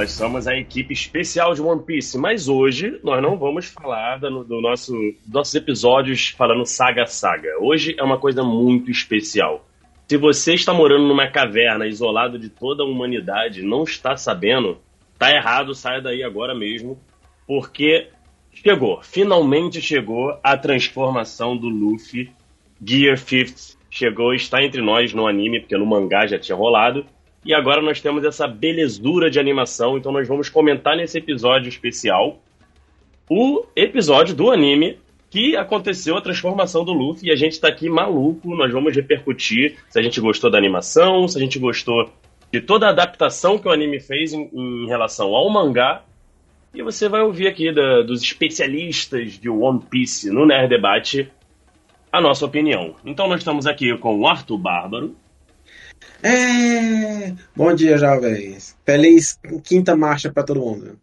Nós somos a equipe especial de One Piece, mas hoje nós não vamos falar do, do nosso nossos episódios falando saga saga. Hoje é uma coisa muito especial. Se você está morando numa caverna isolado de toda a humanidade, não está sabendo, tá errado, saia daí agora mesmo, porque chegou, finalmente chegou a transformação do Luffy Gear 50 chegou, está entre nós no anime, porque no mangá já tinha rolado. E agora nós temos essa belezura de animação, então nós vamos comentar nesse episódio especial o episódio do anime que aconteceu a transformação do Luffy e a gente tá aqui maluco, nós vamos repercutir se a gente gostou da animação, se a gente gostou de toda a adaptação que o anime fez em, em relação ao mangá. E você vai ouvir aqui da, dos especialistas de One Piece no Nerd Debate a nossa opinião. Então nós estamos aqui com o Arthur Bárbaro. É... Bom dia, jovens. Feliz quinta marcha para todo mundo.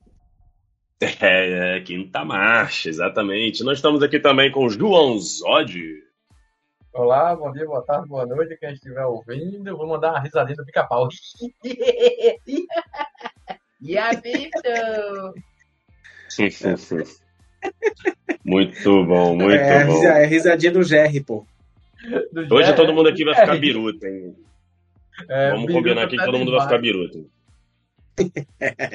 É, é, quinta marcha, exatamente. Nós estamos aqui também com o João Zod. Olá, bom dia, boa tarde, boa noite, quem estiver ouvindo. Eu vou mandar uma risadinha do pica-pau. E a? Muito bom, muito é, bom. É risadinha do Jerry, pô. Do Hoje Jerry. todo mundo aqui vai ficar biruta, hein? É, Vamos combinar aqui que tá todo mundo vai ficar biruta.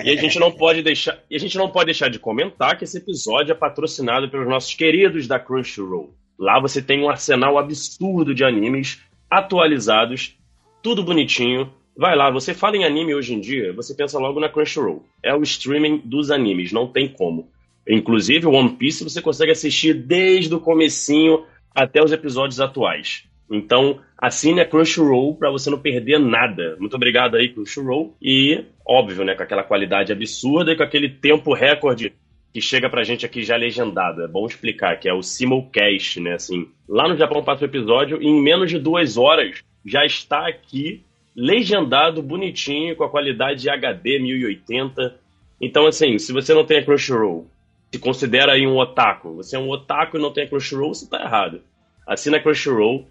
E a gente não pode deixar, e a gente não pode deixar de comentar que esse episódio é patrocinado pelos nossos queridos da Crunchyroll. Lá você tem um arsenal absurdo de animes atualizados, tudo bonitinho. Vai lá, você fala em anime hoje em dia, você pensa logo na Crunchyroll. É o streaming dos animes, não tem como. Inclusive, o One Piece você consegue assistir desde o comecinho até os episódios atuais. Então, assine a Crunchyroll para você não perder nada. Muito obrigado aí, Crunchyroll. E, óbvio, né, com aquela qualidade absurda e com aquele tempo recorde que chega pra gente aqui já legendado. É bom explicar, que é o simulcast, né? Assim, lá no Japão passa o episódio e em menos de duas horas já está aqui legendado, bonitinho, com a qualidade HD 1080. Então, assim, se você não tem a Crunchyroll, se considera aí um otaku, você é um otaku e não tem a Crunchyroll, você tá errado. Assina a Crunchyroll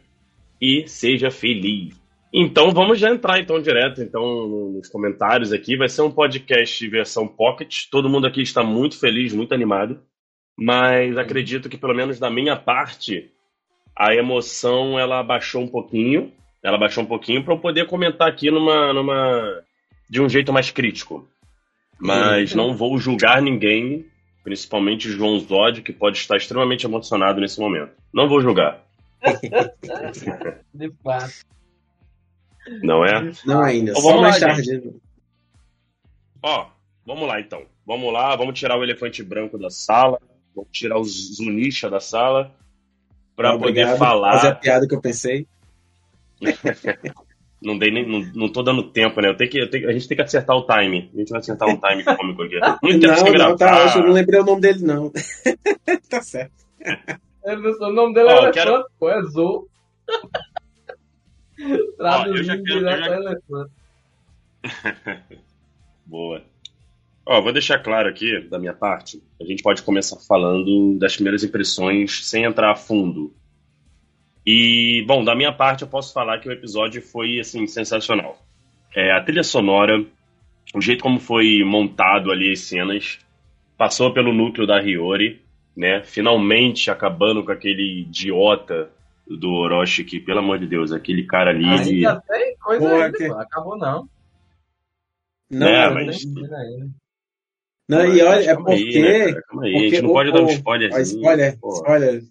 e seja feliz. Então vamos já entrar então direto então no- nos comentários aqui. Vai ser um podcast versão pocket. Todo mundo aqui está muito feliz, muito animado. Mas acredito que pelo menos da minha parte a emoção ela baixou um pouquinho. Ela baixou um pouquinho para eu poder comentar aqui numa, numa de um jeito mais crítico. Mas não vou julgar ninguém, principalmente o João Zod, que pode estar extremamente emocionado nesse momento. Não vou julgar, De fato. não é? Não ainda, só vamos mais lá, tarde. Ó, vamos lá então. Vamos lá, vamos tirar o elefante branco da sala, vamos tirar o Zunisha da sala para poder falar. Fazer a piada que eu pensei. Não, dei nem, não, não tô dando tempo, né? Eu tenho que, eu tenho- a gente tem que acertar o time. A gente vai acertar um time cômico aqui. Muito tempo sem Não, gravar. não, tá. Eu não lembrei o nome dele, não. tá certo. O nome dele é Ó, elefante, quero- pô, é já Traduzindo quero- eu direto já- elefante. Boa. Ó, vou deixar claro aqui, da minha parte, a gente pode começar falando das primeiras impressões sem entrar a fundo. E, bom, da minha parte eu posso falar que o episódio foi, assim, sensacional. É, a trilha sonora, o jeito como foi montado ali as cenas, passou pelo núcleo da Hiyori, né? Finalmente acabando com aquele idiota do Orochi, que, pelo amor de Deus, aquele cara ali... ele- Ainda tem coisa Porra, ainda, que-. Acabou não. Não, É, não, mas- Tem menina ainda. não, e olha, é Calma aí, porque. né, cara? Aí, a gente porque não o- pode dar um o- spoiler. Spoiler, spoiler.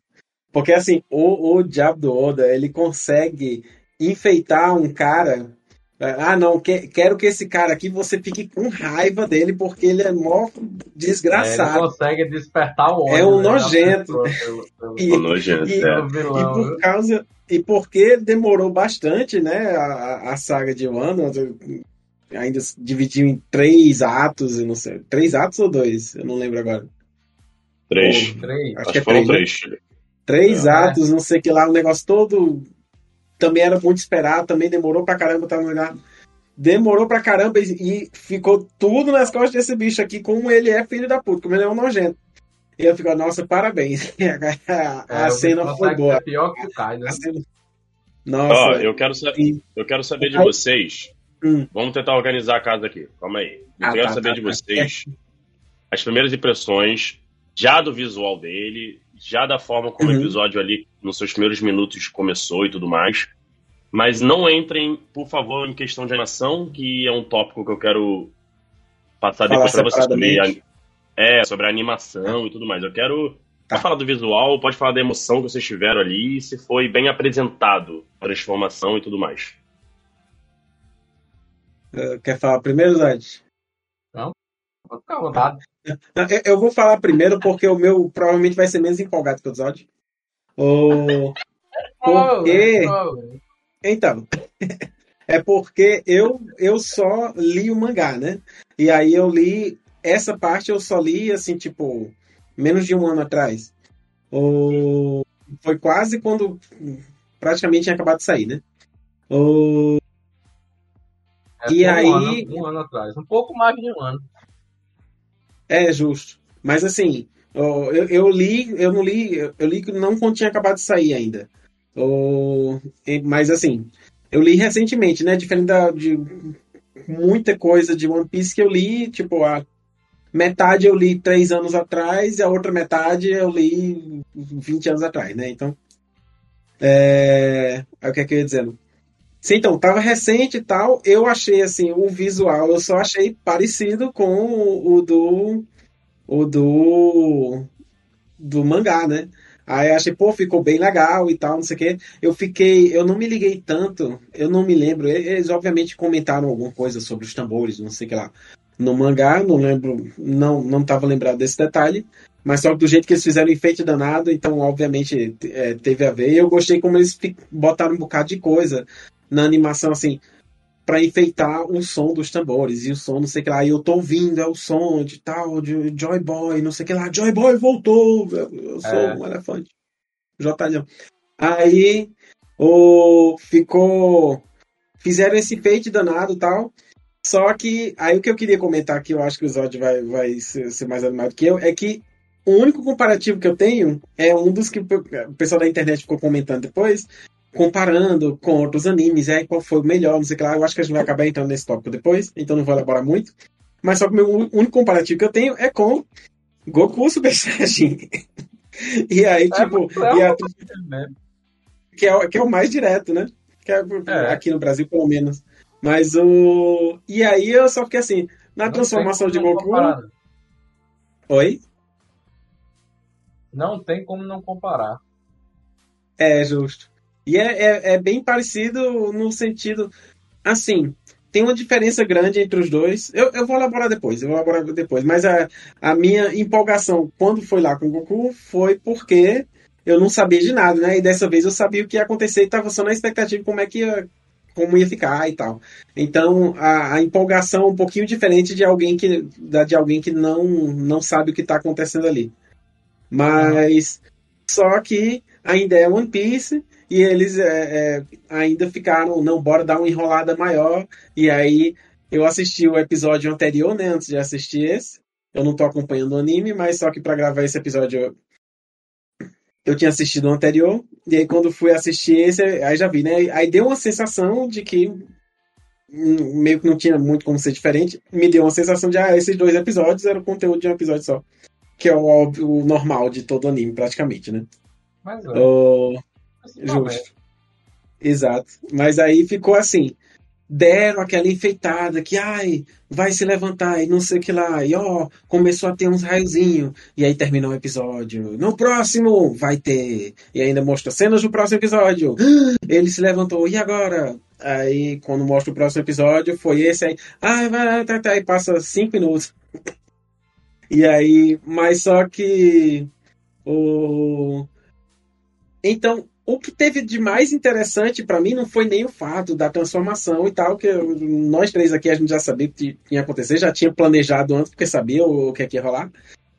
Porque assim, o, o Diabo do Oda, ele consegue enfeitar um cara. Ah, não, que- quero que esse cara aqui você fique com raiva dele, porque ele é mó É, ele desgraçado. consegue despertar o ódio. É um né, nojento. pessoa pelo- pelo- E- Tô nojento, e- é. pelo E por viu? causa. E porque demorou bastante, né? A, a- saga de Wano ainda se dividiu em três atos, eu não sei. Três atos ou dois? Eu não lembro agora. Três. Três. Acho Acho que é foram três. né? três. Três É. atos, não sei o que lá, o negócio todo também era muito esperado, também demorou pra caramba, tá no lugar. Demorou pra caramba e, e ficou tudo nas costas desse bicho aqui, como ele é filho da puta, como ele é um nojento. E eu fico, nossa, parabéns. a É, a o cena foi boa. ser pior que o Kaido. né? Cena- Ó, Nossa, eu quero, sa- e- eu quero saber de vocês. Hum. Vamos tentar organizar a casa aqui. Calma aí. Eu Ah, quero tá, saber tá, de tá. vocês as primeiras impressões já do visual dele, já da forma como Uhum. o episódio ali nos seus primeiros minutos começou e tudo mais. Mas não entrem, por favor, em questão de animação, que é um tópico que eu quero passar Falar depois pra vocês a, é, sobre a animação e tudo mais. Eu quero Tá. falar do visual, pode falar da emoção que vocês tiveram ali, se foi bem apresentado, a transformação e tudo mais. Eh, Quer falar primeiro, Zad? Pode ficar à vontade. Não, eu- vou falar primeiro porque o meu provavelmente vai ser menos empolgado que o Zod. O... Porque... Então, é porque eu, eu só li o mangá, né? E aí eu li essa parte eu só li assim, tipo, menos de um ano atrás. O... Foi quase quando praticamente tinha acabado de sair, né? O... É, E foi aí- Um ano, um ano atrás. Um pouco mais de um ano. É justo. Mas assim, eu, eu li, eu não li, eu li que não tinha acabado de sair ainda. Mas assim, eu li recentemente, né? Diferente da, de muita coisa de One Piece que eu li, tipo, a metade eu li três anos atrás e a outra metade eu li 20 anos atrás, né? Então. É... aí O que é que eu ia dizendo? Sim, então, tava recente e tal. Eu achei assim, o visual, eu só achei parecido com o do. O do. Do mangá, né? Aí achei, pô, ficou bem legal e tal, não sei o quê. Eu fiquei, eu não me liguei tanto, eu não me lembro. Eles obviamente comentaram alguma coisa sobre os tambores, não sei o que lá. No mangá, não lembro, não, não tava lembrado desse detalhe. Mas só do jeito que eles fizeram enfeite danado, então obviamente é, teve a ver. E eu gostei como eles botaram um bocado de coisa na animação, assim, para enfeitar o som dos tambores e o som, não sei o que lá. E eu tô ouvindo, é o som de tal, de Joy Boy, não sei o que lá. Joy Boy voltou, eu, sou É. um elefante. J. Aí o, ficou. Fizeram esse enfeite danado e tal. Só que aí o que eu queria comentar que eu acho que o Zod vai, vai ser, ser mais animado que eu é que o único comparativo que eu tenho é um dos que o pessoal da internet ficou comentando depois, comparando com outros animes, é qual foi o melhor, não sei o que lá. Eu acho que a gente vai acabar entrando nesse tópico depois, então não vou elaborar muito. Mas só que o meu único comparativo que eu tenho é com Goku Super Saiyajin. e aí, tipo, é e a- mesmo. que, é, o- que é o mais direto, né? Que é, É. Aqui no Brasil, pelo menos. Mas o. E aí eu só fiquei assim, na Não transformação de Goku. comparar, né? Oi? Não tem como não comparar. É, justo. E é, é, é bem parecido no sentido. Assim, tem uma diferença grande entre os dois. Eu, eu vou elaborar depois, eu vou elaborar depois. Mas a, a minha empolgação quando foi lá com o Goku foi porque eu não sabia de nada, né? E dessa vez eu sabia o que ia acontecer e estava só na expectativa de como é que ia, como ia ficar e tal. Então a, a empolgação é um pouquinho diferente de alguém que, da de alguém que não, não sabe o que está acontecendo ali. Mas só que ainda é One Piece e eles é, é, ainda ficaram, não, bora dar uma enrolada maior. E aí eu assisti o episódio anterior, né, antes de assistir esse. Eu não tô acompanhando o anime, mas só que para gravar esse episódio eu, eu tinha assistido o anterior. E aí quando fui assistir esse, aí já vi, né? Aí deu uma sensação de que hum, meio que não tinha muito como ser diferente. Me deu uma sensação de, ah, esses dois episódios eram o conteúdo de um episódio só. Que é o, óbvio- o normal de todo anime, praticamente, né? Mas principalmente. Justo. Exato. Mas aí ficou assim. Deram aquela enfeitada que, ai, vai se levantar e não sei o que lá. E ó, começou a ter uns raiozinhos. E aí terminou o episódio. No próximo vai ter. E ainda mostra cenas do próximo episódio. Ele se levantou. E agora? Aí, quando mostra o próximo episódio, foi esse aí. Ah, vai, tá, tá. Aí passa cinco minutos. E aí, mas só que. O. Então, o que teve de mais interessante pra mim não foi nem o fato da transformação e tal, que nós três aqui a gente já sabia que tinha acontecer, já tinha planejado antes, porque sabia o que é que ia rolar.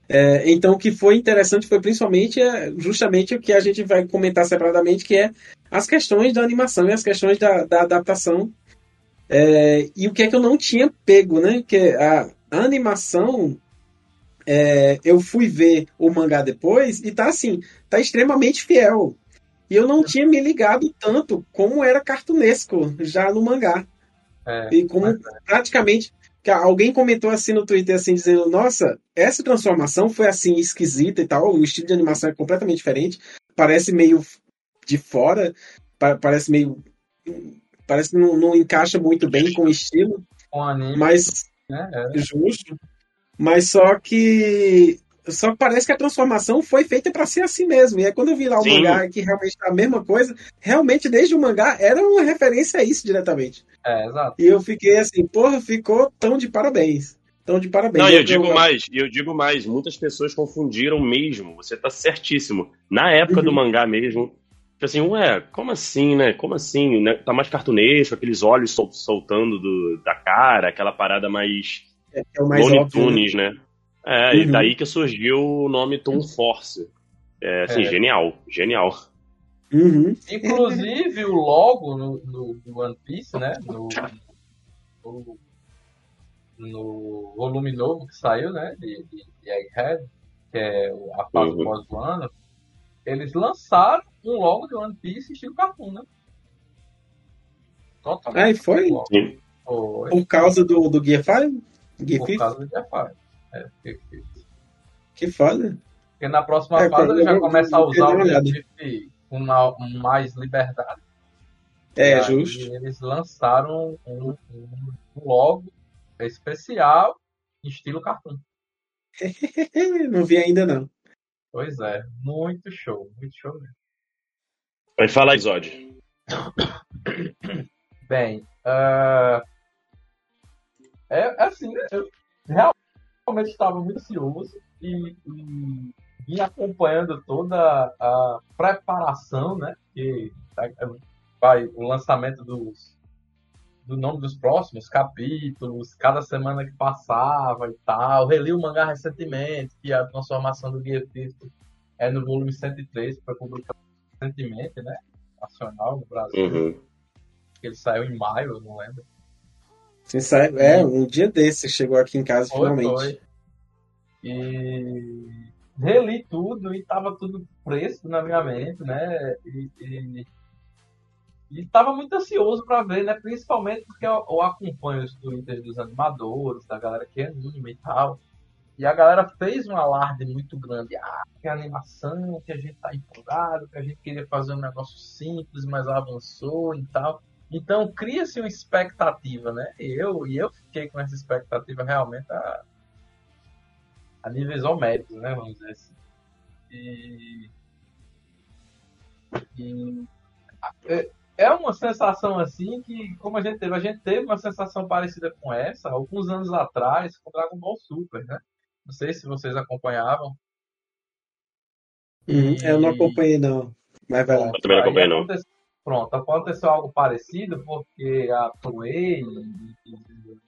É, então, o que foi interessante foi principalmente é, justamente o que a gente vai comentar separadamente, que é as questões da animação e as questões da, da adaptação. É, e o que é que eu não tinha pego, né? Que a, a animação, é, eu fui ver o mangá depois e tá assim, tá extremamente fiel. E eu não tinha me ligado tanto como era cartunesco já no mangá. É, E como mas praticamente que alguém comentou assim no Twitter assim dizendo, nossa, essa transformação foi assim esquisita e tal, o estilo de animação é completamente diferente, parece meio de fora, pa- parece meio parece que não, não encaixa muito bem com o estilo, com anime, mas né? É, justo. Mas só que só que parece que a transformação foi feita para ser assim mesmo. E aí quando eu vi lá o Sim. mangá que realmente tá a mesma coisa, realmente desde o mangá era uma referência a isso diretamente. é, exato. E eu fiquei assim, porra, ficou tão de parabéns. Tão de parabéns. Não, e eu digo mais, eu digo mais, muitas pessoas confundiram mesmo, você tá certíssimo. Na época Uhum. do mangá mesmo, tipo assim, ué, como assim, né? Como assim? né? Tá mais cartunesco, aqueles olhos sol- soltando do- da cara, aquela parada mais É o mais óbvio. né? Tunes, né? É, e Uhum. daí que surgiu o nome Toon Force. É, assim, É. genial, genial. Uhum. Inclusive, o logo no, no, no One Piece, né? No, no, no volume novo que saiu, né? De, de, de Egghead, que é o- a fase Uhum. pós do ano, eles lançaram um logo de One Piece estilo cartoon, né? Totalmente. Ah, e foi? Foi Por causa do, do Gear 5? Gear por 5? causa do Jafar. É, que- que- Que foda. Porque na próxima É, fase ele já começa a usar o. Recife com mais liberdade. E É, aí justo. Eles lançaram um, um- logo especial em estilo cartoon. Não vi ainda não. Pois é, muito show, muito show mesmo. Vai falar, Zod. Bem, ah, é, é assim, eu realmente estava muito ansioso e, e vim acompanhando toda a preparação, né? Que tá- vai o lançamento dos do nome dos próximos capítulos, cada semana que passava e tal. Reli o mangá recentemente, que a transformação do Guia Físico é no volume 103, que foi publicado recentemente, né? Nacional no Brasil. Uhum. ele saiu em maio, eu não lembro. Você sabe, é, um dia desse chegou aqui em casa Foi, finalmente. foi. E reli tudo e tava tudo fresco na minha mente, né? E, e, e tava muito ansioso para ver, né? Principalmente porque eu, eu acompanho os twitters dos animadores, da galera que anima e tal. E a galera fez um alarde muito grande. Ah, que animação, que a gente tá empolgado, que a gente queria fazer um negócio simples, mas avançou e tal. Então cria-se uma expectativa, né? E eu, e eu fiquei com essa expectativa realmente a, a níveis homéricos, né? Vamos dizer assim. E, e é- é uma sensação assim que, como a gente teve, a gente teve uma sensação parecida com essa alguns anos atrás com Dragon Ball Super, né? Não sei se vocês acompanhavam. Uhum, Eu não acompanhei não. Mas vai lá. Eu também não acompanhei, não. Pronto, aconteceu algo parecido porque a Toei e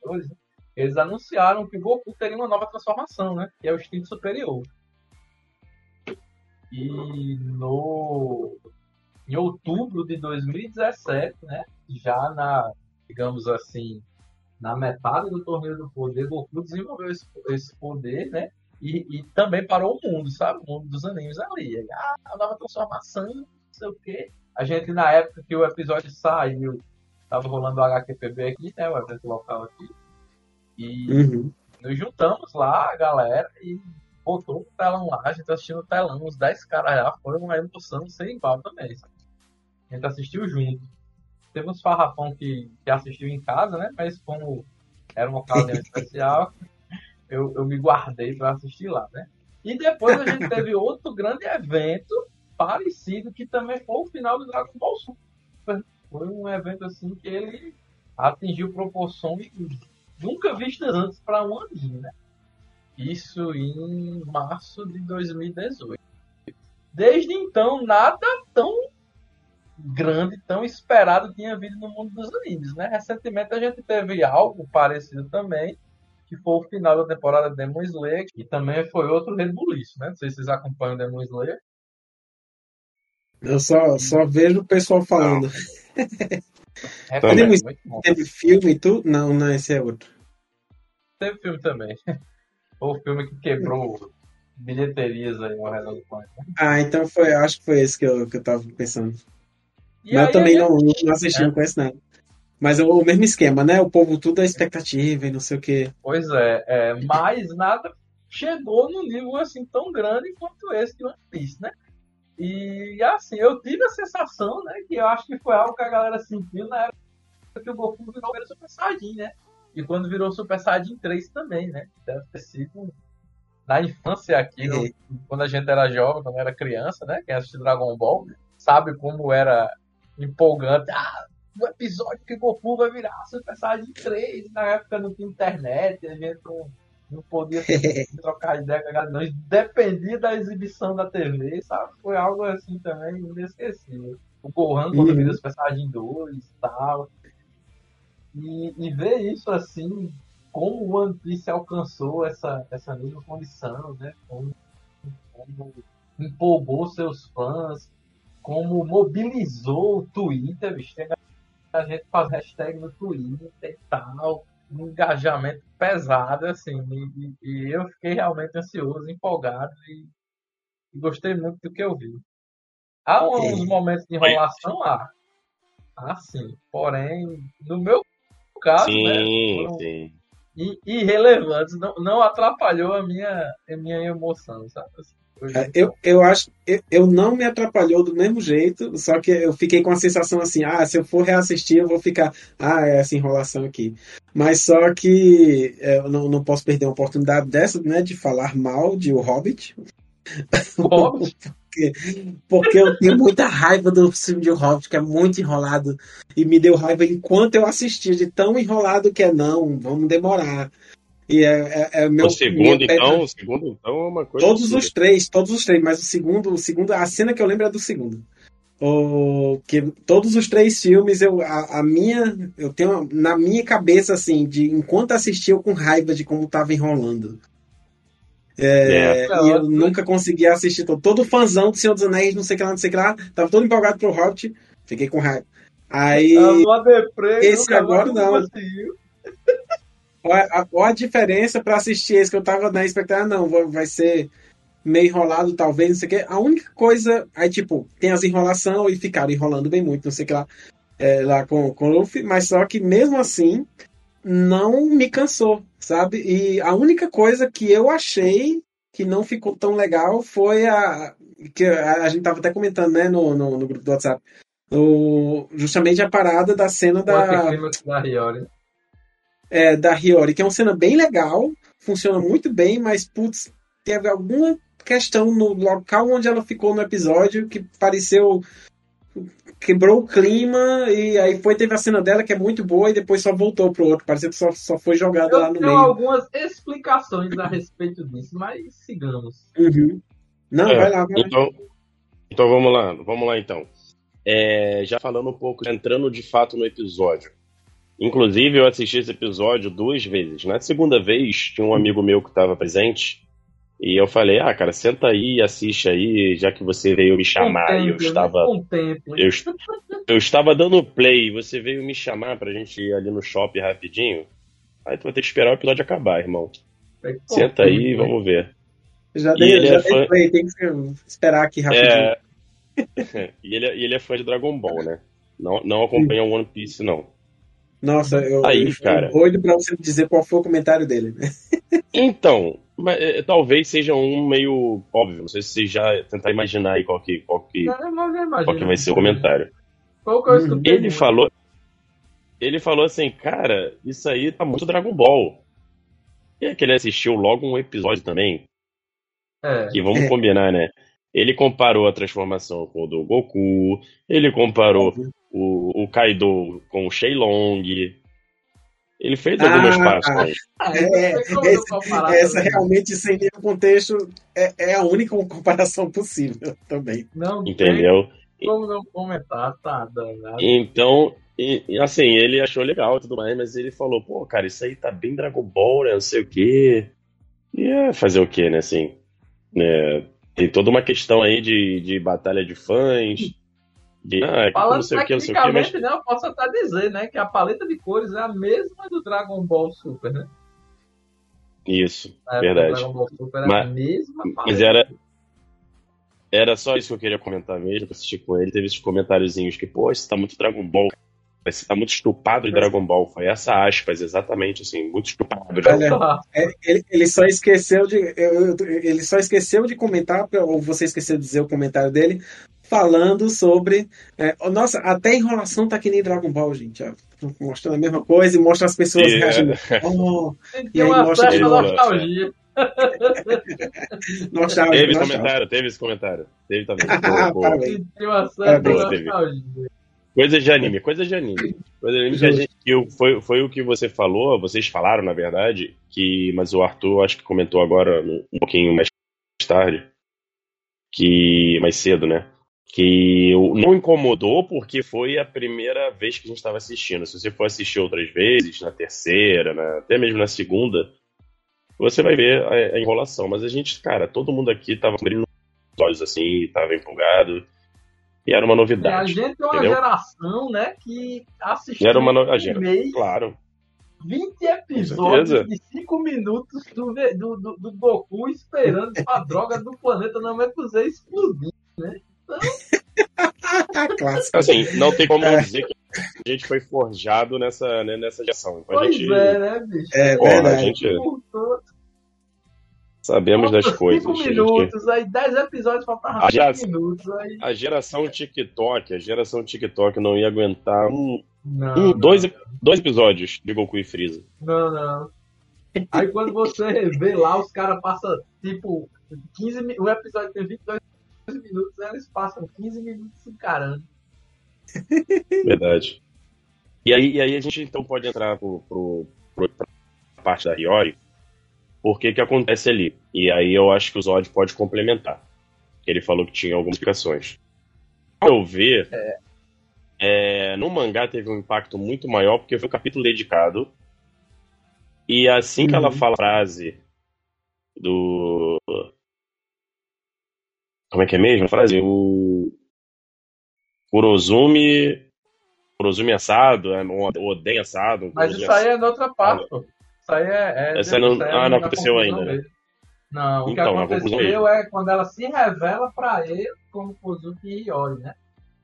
os eles anunciaram que Goku teria uma nova transformação, né? Que é o instinto superior. E no em outubro de 2017, né? Já na, digamos assim, na metade do torneio do poder, Goku desenvolveu esse, esse poder, né? E, e também parou o mundo, sabe? O mundo dos animes ali. Ah, a nova transformação, não sei o quê. A gente, na época que o episódio saiu, tava rolando o HQPB aqui, né? O evento local aqui. E Uhum. nos juntamos lá, a galera, e botou o telão lá, a gente assistindo o telão, uns 10 caras lá, foi uma emoção sem igual também. sabe? A gente assistiu junto. Teve uns farrafão que, que assistiu em casa, né? Mas como era uma ocasião especial, eu, eu me guardei para assistir lá, né? E depois a gente teve outro grande evento parecido, que também foi o final do Dragon Ball Super. Foi um evento assim que ele atingiu proporções nunca vistas antes para um anime, né? Isso em março de 2018. Desde então, nada tão grande, tão esperado tinha vindo no mundo dos animes, né? Recentemente a gente teve algo parecido também, que foi o final da temporada de Demon Slayer, e também foi outro rebuliço, né? Não sei se vocês acompanham Demon Slayer. Eu só, só vejo o pessoal falando. Demon muito bom. Teve filme e tudo? Não, não, esse é outro. Teve filme também. O filme que quebrou bilheterias aí ao redor do planeta. Ah, então foi, acho que foi esse que eu, que eu tava pensando. E Mas eu aí também a gente- não, não assisti, É. não conheço nada. Mas é o mesmo esquema, né? O povo tudo é expectativa e não sei o quê. Pois é, é, mas nada chegou num nível assim tão grande quanto esse de One Piece, né? E assim, eu tive a sensação, né, que eu acho que foi algo que a galera sentiu na época que o Goku virou o Super Saiyajin, né? E quando virou Super Saiyajin 3 também, né? Deve ter sido na infância aqui, no, quando a gente era jovem, quando era criança, né? Quem assistiu Dragon Ball sabe como era empolgante. Ah, o episódio que Goku vai virar Super Saiyajin 3. Na época não tinha internet, a gente não, não podia trocar ideia com a galera, não. Dependia da exibição da TV, sabe? Foi algo assim também inesquecível. O Gohan quando uhum. vira Super Saiyajin 2 e tal. E, e ver isso assim, como o One Piece alcançou essa, essa mesma condição, né? Como, como empolgou seus fãs, como mobilizou o Twitter, bicho. Tem a gente faz hashtag no Twitter e tal, um engajamento pesado, assim, e, e, eu fiquei realmente ansioso, empolgado e, e, gostei muito do que eu vi. Há uns momentos de enrolação lá, ah, sim, porém, no meu caso, sim, né, foram sim. irrelevantes, não, não atrapalhou a minha, a minha emoção, sabe? Assim. É, eu, eu acho eu, eu não me atrapalhou do mesmo jeito, só que eu fiquei com a sensação assim, ah, se eu for reassistir, eu vou ficar, ah, é essa enrolação aqui. Mas só que é, eu não, não posso perder uma oportunidade dessa, né, de falar mal de O Hobbit. O Hobbit? porque, porque eu tenho muita raiva do filme de O Hobbit, que é muito enrolado, e me deu raiva enquanto eu assistia, de tão enrolado que é, não, vamos demorar. E é, é, é meu, o segundo, então, o segundo, então, é uma coisa. Todos os três, todos os três, mas o segundo, o segundo, a cena que eu lembro é do segundo. O, que todos os três filmes, eu, a, a, minha, eu tenho na minha cabeça, assim, de enquanto assistia, eu com raiva de como tava enrolando. É, é. E eu nunca consegui assistir todo, todo fãzão do Senhor dos Anéis, não sei o que lá, não sei o que lá, tava todo empolgado pro Hobbit, fiquei com raiva. Aí. esse agora não. Conseguiu. Olha a, diferença para assistir esse que eu tava na expectativa, não, vai ser meio enrolado, talvez, não sei o que. A única coisa, aí tipo, tem as enrolação e ficaram enrolando bem muito, não sei o que lá, é, lá com, com o Luffy, mas só que mesmo assim, não me cansou, sabe? E a única coisa que eu achei que não ficou tão legal foi a. que a, a gente tava até comentando, né, no, no, no grupo do WhatsApp. O, justamente a parada da cena da. Da Hiyori é, da Hiyori, que é uma cena bem legal, funciona muito bem, mas, putz, teve alguma questão no local onde ela ficou no episódio que pareceu quebrou o clima e aí foi teve a cena dela que é muito boa e depois só voltou pro outro parecia que só, só foi jogado lá no meio. algumas explicações a respeito disso, mas sigamos. Uhum. Não, é, vai lá. Vai então, então vamos lá, vamos lá então. É, já falando um pouco, entrando de fato no episódio. Inclusive, eu assisti esse episódio duas vezes. Na segunda vez, tinha um amigo meu que estava presente. E eu falei, ah, cara, senta aí e assiste aí, já que você veio me chamar. Tempo, e eu estava. Eu, eu estava dando play, você veio me chamar pra gente ir ali no shopping rapidinho. Aí tu vai ter que esperar o episódio acabar, irmão. É senta aí e vamos ver. Já dei, já é dei fã... play, tem que esperar aqui rapidinho. É... e, ele, é, e ele é fã de Dragon Ball, né? Não, não acompanha One Piece, não. Nossa, eu, Aí, eu cara. doido pra você dizer qual foi o comentário dele. então, mas, é, talvez seja um meio óbvio. Não sei se você já tentar imaginar aí qual que, qual que, não, qual que vai ser o comentário. Qual que eu ele falou. Ele falou assim, cara, isso aí tá muito Dragon Ball. E é que ele assistiu logo um episódio também. É. Que vamos combinar, né? Ele comparou a transformação com o do Goku, ele comparou o, o Kaido com o Shenlong. Ele fez ah, algumas partes. Ah, é, é, essa, essa realmente, sem nenhum contexto, é, é, a única comparação possível também. Não Entendeu? como não comentar, tá danado. Então, e, assim, ele achou legal e tudo mais, mas ele falou, pô, cara, isso aí tá bem Dragon Ball, né? Não sei o quê. E é fazer o quê, né? Assim, né? Tem toda uma questão aí de, de batalha de fãs. De, ah, é Falando não sei o que, não sei o que, mas... né, eu posso até dizer, né, que a paleta de cores é a mesma do Dragon Ball Super, né? Isso, verdade. Dragon Ball Super mas, a mesma paleta. Mas era, era só isso que eu queria comentar mesmo, que assisti com ele. Teve esses comentáriozinhos que, pô, isso tá muito Dragon Ball. Você tá muito estupado de Dragon Ball. Foi essa aspas, exatamente, assim, muito estupado. Olha, é, ele, ele só esqueceu de. ele só esqueceu de comentar, ou você esqueceu de dizer o comentário dele, falando sobre. é, nossa, até a enrolação tá que nem Dragon Ball, gente. ó. mostrando a mesma coisa e mostra as pessoas é. reagindo. Oh, E que aí uma mostra novo, nostalgia. nostálgico, Teve esse nostálgico. comentário, teve esse comentário. Teve também. Boa, boa. parabéns. Tem uma certa Parabéns, David. nostalgia. Coisas de anime, coisas de anime. Coisas de anime que a gente, que foi, foi o que você falou, vocês falaram, na verdade, que, mas o Arthur acho que comentou agora um pouquinho mais tarde, que mais cedo, né? Que não incomodou porque foi a primeira vez que a gente estava assistindo. Se você for assistir outras vezes, na terceira, na- até mesmo na segunda, você vai ver a, a enrolação. Mas a gente, cara, todo mundo aqui tava abrindo os olhos assim, tava empolgado. E era uma E a novidade. gente é uma entendeu? geração, né, que assistiu Era uma no- a um mês, Claro. 20 episódios de 5 minutos do, do, do, do Goku esperando a droga do planeta Namekusei explodir. Ah, clássico. Assim, não tem como É. dizer que a gente foi forjado nessa, né, nessa geração. Então a Pois gente, é, né, bicho? É porra, a verdade. gente Curtou sabemos das cinco coisas. gente. minutos, aí 10 episódios faltavam A 5 geração- minutos. Aí... A geração TikTok, a geração TikTok não ia aguentar um, Não, um- não, dois, dois episódios de Goku e Freeza. não, não. Aí quando você vê lá, os caras passam, tipo, 15 mi- O episódio tem 22 minutos, aí eles passam 15 minutos encarando. Verdade. E aí, e aí a gente então pode entrar pro, pro, pro, parte da Hiyori, por que acontece ali. E aí eu acho que o Zod pode complementar. Ele falou que tinha algumas explicações. Ao eu ver, é, no mangá teve um impacto muito maior, porque foi um capítulo dedicado. E assim que ela Uhum. fala a frase do. Como é que é mesmo a frase? O. Kurozumi. Kurozumi assado, é, o Oden assado. Mas isso aí é na outra parte, pô. Isso aí é. é Essa não- aí ah, não aconteceu ainda, né? dele. Não, o que Então, conclusão aconteceu é quando ela se revela pra ele como Kozuki Hiyori, né?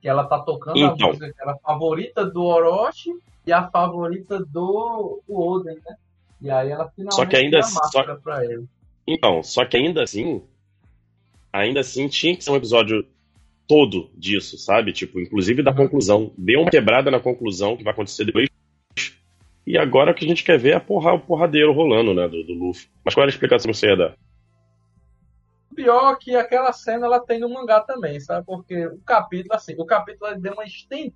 Que ela tá tocando Então. a música que era a favorita do Orochi e a favorita do, Oden, né? E aí ela finalmente Só que ainda assim- máscara pra ele. Então, só que ainda assim, ainda assim tinha que ser um episódio todo disso, sabe? Tipo, inclusive da conclusão. Deu uma quebrada na conclusão que vai acontecer depois. E agora o que a gente quer ver é porra, o porradeiro rolando, né, do, do Luffy. Mas qual era a explicação que você ia dar? Pior que aquela cena ela tem no mangá também, sabe? Porque o capítulo, assim, o capítulo deu uma estendida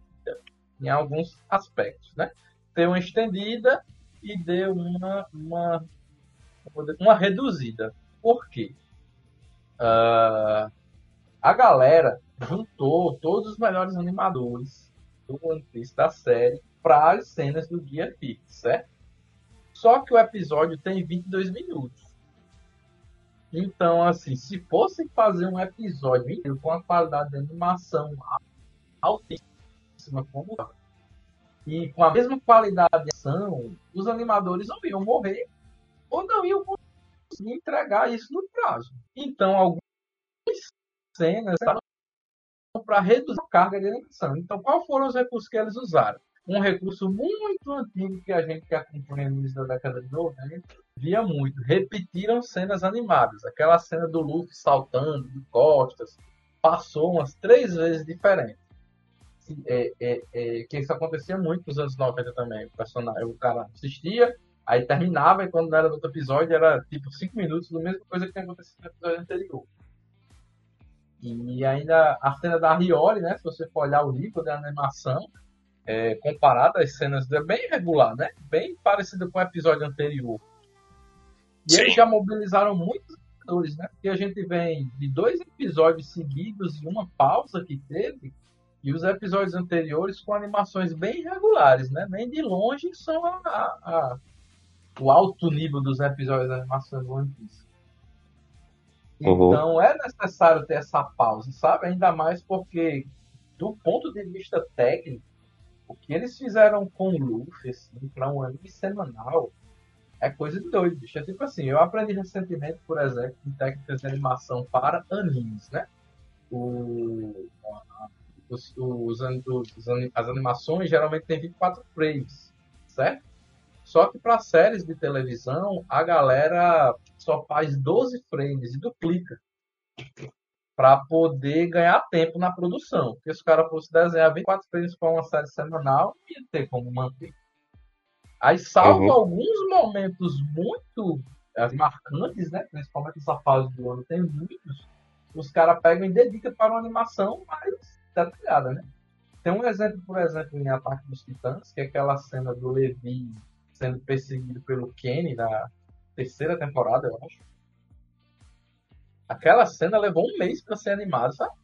em alguns aspectos, né? Deu uma estendida e deu uma, uma, uma reduzida. Por quê? Ah, a galera juntou todos os melhores animadores do One Piece da série para as cenas do Guia Fix, certo? Só que o episódio tem 22 minutos. Então, assim, se fosse fazer um episódio inteiro com a qualidade de animação altíssima como tá, e com a mesma qualidade de ação, os animadores ou iam morrer ou não iam conseguir entregar isso no prazo. Então, algumas cenas estavam para reduzir a carga de animação. Então, qual foram os recursos que eles usaram? Um recurso muito antigo que a gente que acompanha no início da década de 90 via muito. Repetiram cenas animadas. Aquela cena do Luffy saltando de costas passou umas três vezes diferente. É, é, é, que isso acontecia muito nos anos 90 também. O, personagem, o cara assistia, aí terminava, e quando era no outro episódio era tipo cinco minutos da mesma coisa que tinha acontecido no episódio anterior. E ainda a cena da Hiyori, né? Se você for olhar o nível da animação, é, comparado às cenas, é bem regular, né? Bem parecido com o episódio anterior. E Sim. eles já mobilizaram muitos atores, né? Porque a gente vem de dois episódios seguidos e uma pausa que teve, e os episódios anteriores com animações bem irregulares, né? Nem de longe são a, a- a- o alto nível dos episódios de animação do One Piece. Uhum. Então é necessário ter essa pausa, sabe? Ainda mais porque, do ponto de vista técnico, o que eles fizeram com o Luffy, assim, para um anime semanal, é coisa de doido, bicho. É tipo assim, eu aprendi recentemente, por exemplo, em técnicas de animação para animes, né? O, os, os, os, as animações geralmente tem 24 frames, certo? Só que para séries de televisão, a galera só faz 12 frames e duplica para poder ganhar tempo na produção. Porque se o cara fosse desenhar 24 frames para uma série semanal, não ia ter como manter. Aí, salvo uhum. alguns momentos muito marcantes, né? Principalmente essa fase do ano, tem muitos. Os caras pegam e dedicam para uma animação mais detalhada, né? Tem um exemplo, por exemplo, em Ataque dos Titãs, que é aquela cena do Levi sendo perseguido pelo Kenny na terceira temporada, eu acho. Aquela cena levou um mês para ser animada, sabe?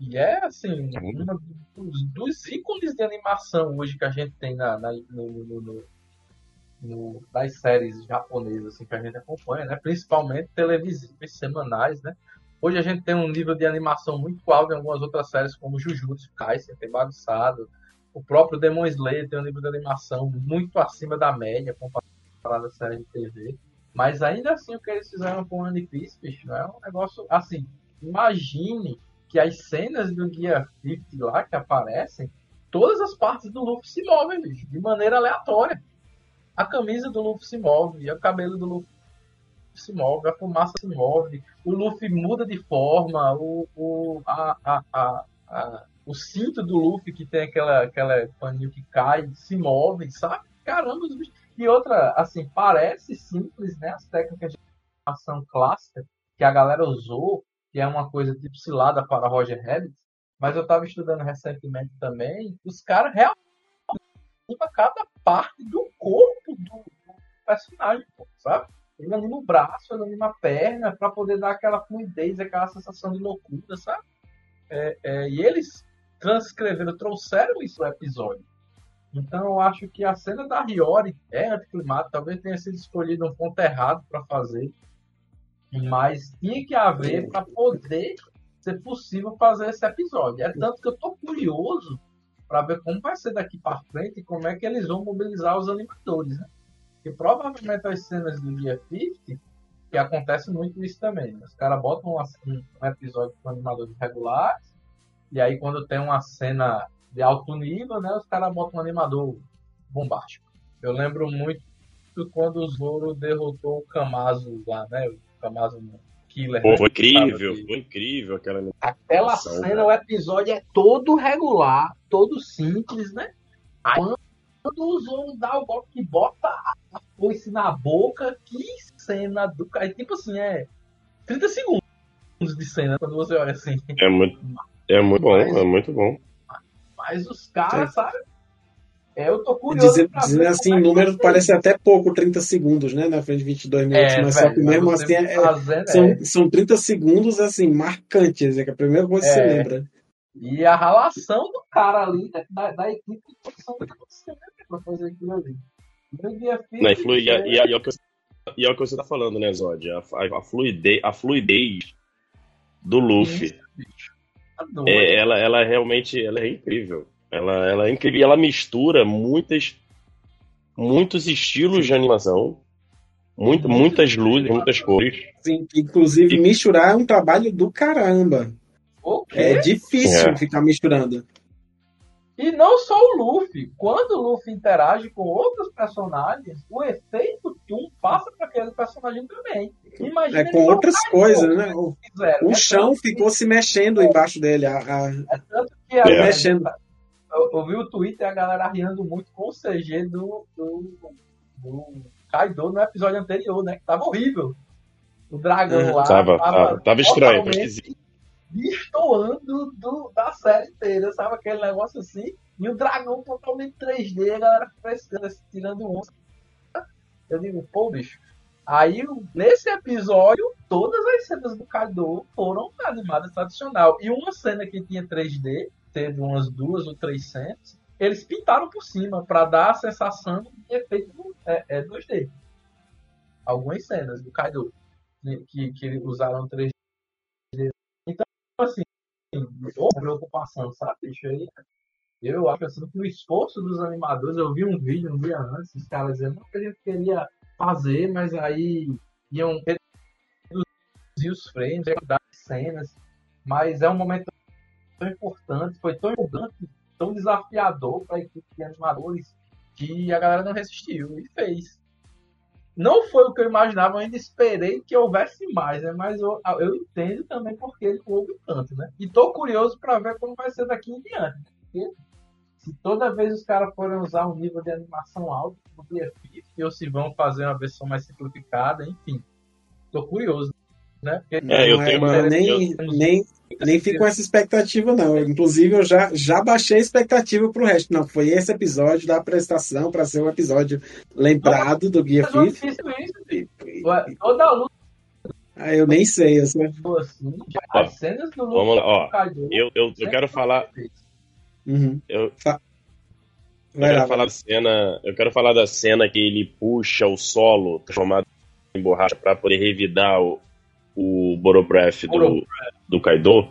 E é, assim, um dos, dos, ícones de animação hoje que a gente tem na, na no, no, no, no, das séries japonesas assim, que a gente acompanha, né? principalmente televisivas, semanais. Né? Hoje a gente tem um nível de animação muito alto em algumas outras séries, como Jujutsu Kaisen, tem bagunçado. O próprio Demon Slayer tem um nível de animação muito acima da média comparado à série de TV. Mas ainda assim, o que eles fizeram com o One Piece, bicho, é um negócio assim. Imagine que as cenas do Guia 50 lá que aparecem, todas as partes do Luffy se movem, bicho, de maneira aleatória. A camisa do Luffy se move, o cabelo do Luffy se move, a fumaça se move, o Luffy muda de forma, o, o, a, a, a, a o cinto do Luffy que tem aquela, aquela paninho que cai, se move, sabe? Caramba, os bichos. E outra, assim, parece simples, né? As técnicas de animação clássica que a galera usou, que é uma coisa tipo cilada para Roger Rabbit, mas eu estava estudando recentemente também, os caras realmente cada parte do corpo do, do personagem, sabe? Ele anima o braço, ele anima a perna, para poder dar aquela fluidez, aquela sensação de loucura, sabe? É, é, e eles transcreveram, trouxeram isso no episódio. Então eu acho que a cena da Hiyori é anticlimática, talvez tenha sido escolhido um ponto errado para fazer, mas tinha que haver para poder ser possível fazer esse episódio. É tanto que eu tô curioso para ver como vai ser daqui para frente e como é que eles vão mobilizar os animadores, né? E provavelmente as cenas do dia 50, que acontece muito isso também. Né? Os caras botam um, um episódio com animadores regulares, e aí quando tem uma cena de alto nível, né, os caras botam um animador bombástico. Eu lembro muito quando o Zoro derrotou o Kamazo lá, né? O Kamazo Killer. Pô, né? foi incrível, foi incrível aquela Aquela cena, o episódio é todo regular, todo simples, né? Aí, quando o Zoro dá o golpe que bota a foice na boca, que cena do cara. Tipo assim, é 30 segundos de cena quando você olha assim. É muito, é muito bom, é muito bom. Mas os caras, sabe? É, eu tô curioso. Dizendo, dizendo assim, é número parece até pouco, 30 segundos, né? Na frente de 22 minutos, é, mas velho, só que mesmo assim é, fazendo, são, é. são 30 segundos assim, marcantes, é que a primeira coisa que você é. lembra. E a relação do cara ali, da, da equipe você né, pra fazer aquilo ali. Não, e, flui, e, e, e, é o que, e é o que você tá falando, né, Zod? A, a, a, fluidez, a fluidez do Luffy. Isso, tá é, ela, ela realmente ela é incrível. Ela, ela é incrível. Ela mistura muitas, muitos estilos de animação, muito, muitas luzes, muitas cores. Sim, inclusive e... misturar é um trabalho do caramba. É difícil é. ficar misturando. E não só o Luffy. Quando o Luffy interage com outros personagens, o efeito Toon passa para aquele personagem também. Imagina é com outras coisas, né? O, o é chão ficou que... se mexendo embaixo dele. A, a... É tanto que a, é. mexendo eu, eu, vi o Twitter a galera rindo muito com o CG do, do, do Kaido no episódio anterior, né? Que tava horrível. O dragão uhum. lá. Tava, tava, tava estranho, destoando do, da série inteira, sabe? Aquele negócio assim. E o dragão totalmente 3D, a galera frescando, assim, tirando onça. Eu digo, pô, bicho. Aí, nesse episódio, todas as cenas do Kaido foram animadas tradicional. E uma cena que tinha 3D teve umas duas ou três cenas, eles pintaram por cima para dar a sensação de efeito é, é 2D. Algumas cenas do Kaido que, que usaram 3D. Assim, outra preocupação, sabe? Isso aí. Eu acho assim, que o esforço dos animadores, eu vi um vídeo um dia antes, os caras dizendo que a gente queria fazer, mas aí iam reduzir os frames, as cenas, mas é um momento tão importante, foi tão empolgante, tão desafiador para a equipe de animadores que a galera não resistiu e fez. Não foi o que eu imaginava, eu ainda esperei que houvesse mais, né? Mas eu, eu entendo também porque ele houve tanto, né? E tô curioso para ver como vai ser daqui em diante. Porque se toda vez os caras forem usar um nível de animação alto no BFF, ou se vão fazer uma versão mais simplificada, enfim. Tô curioso, né? É, eu Não, tenho nem, eu- nem, nem fico com essa expectativa, não. Inclusive, eu já, já baixei a expectativa pro resto. Não, foi esse episódio da prestação para ser um episódio lembrado do Guia é Ué, Toda a luta Ah, eu nem sei. Eu só... assim, Ó, as cenas do Luke Vamos lá, ó. Eu, eu, eu quero foram falar. Uhum. Eu, eu quero lá, falar da cena. Eu quero falar da cena que ele puxa o solo transformado em borracha pra poder revidar o, o Borobreath do, do Kaido.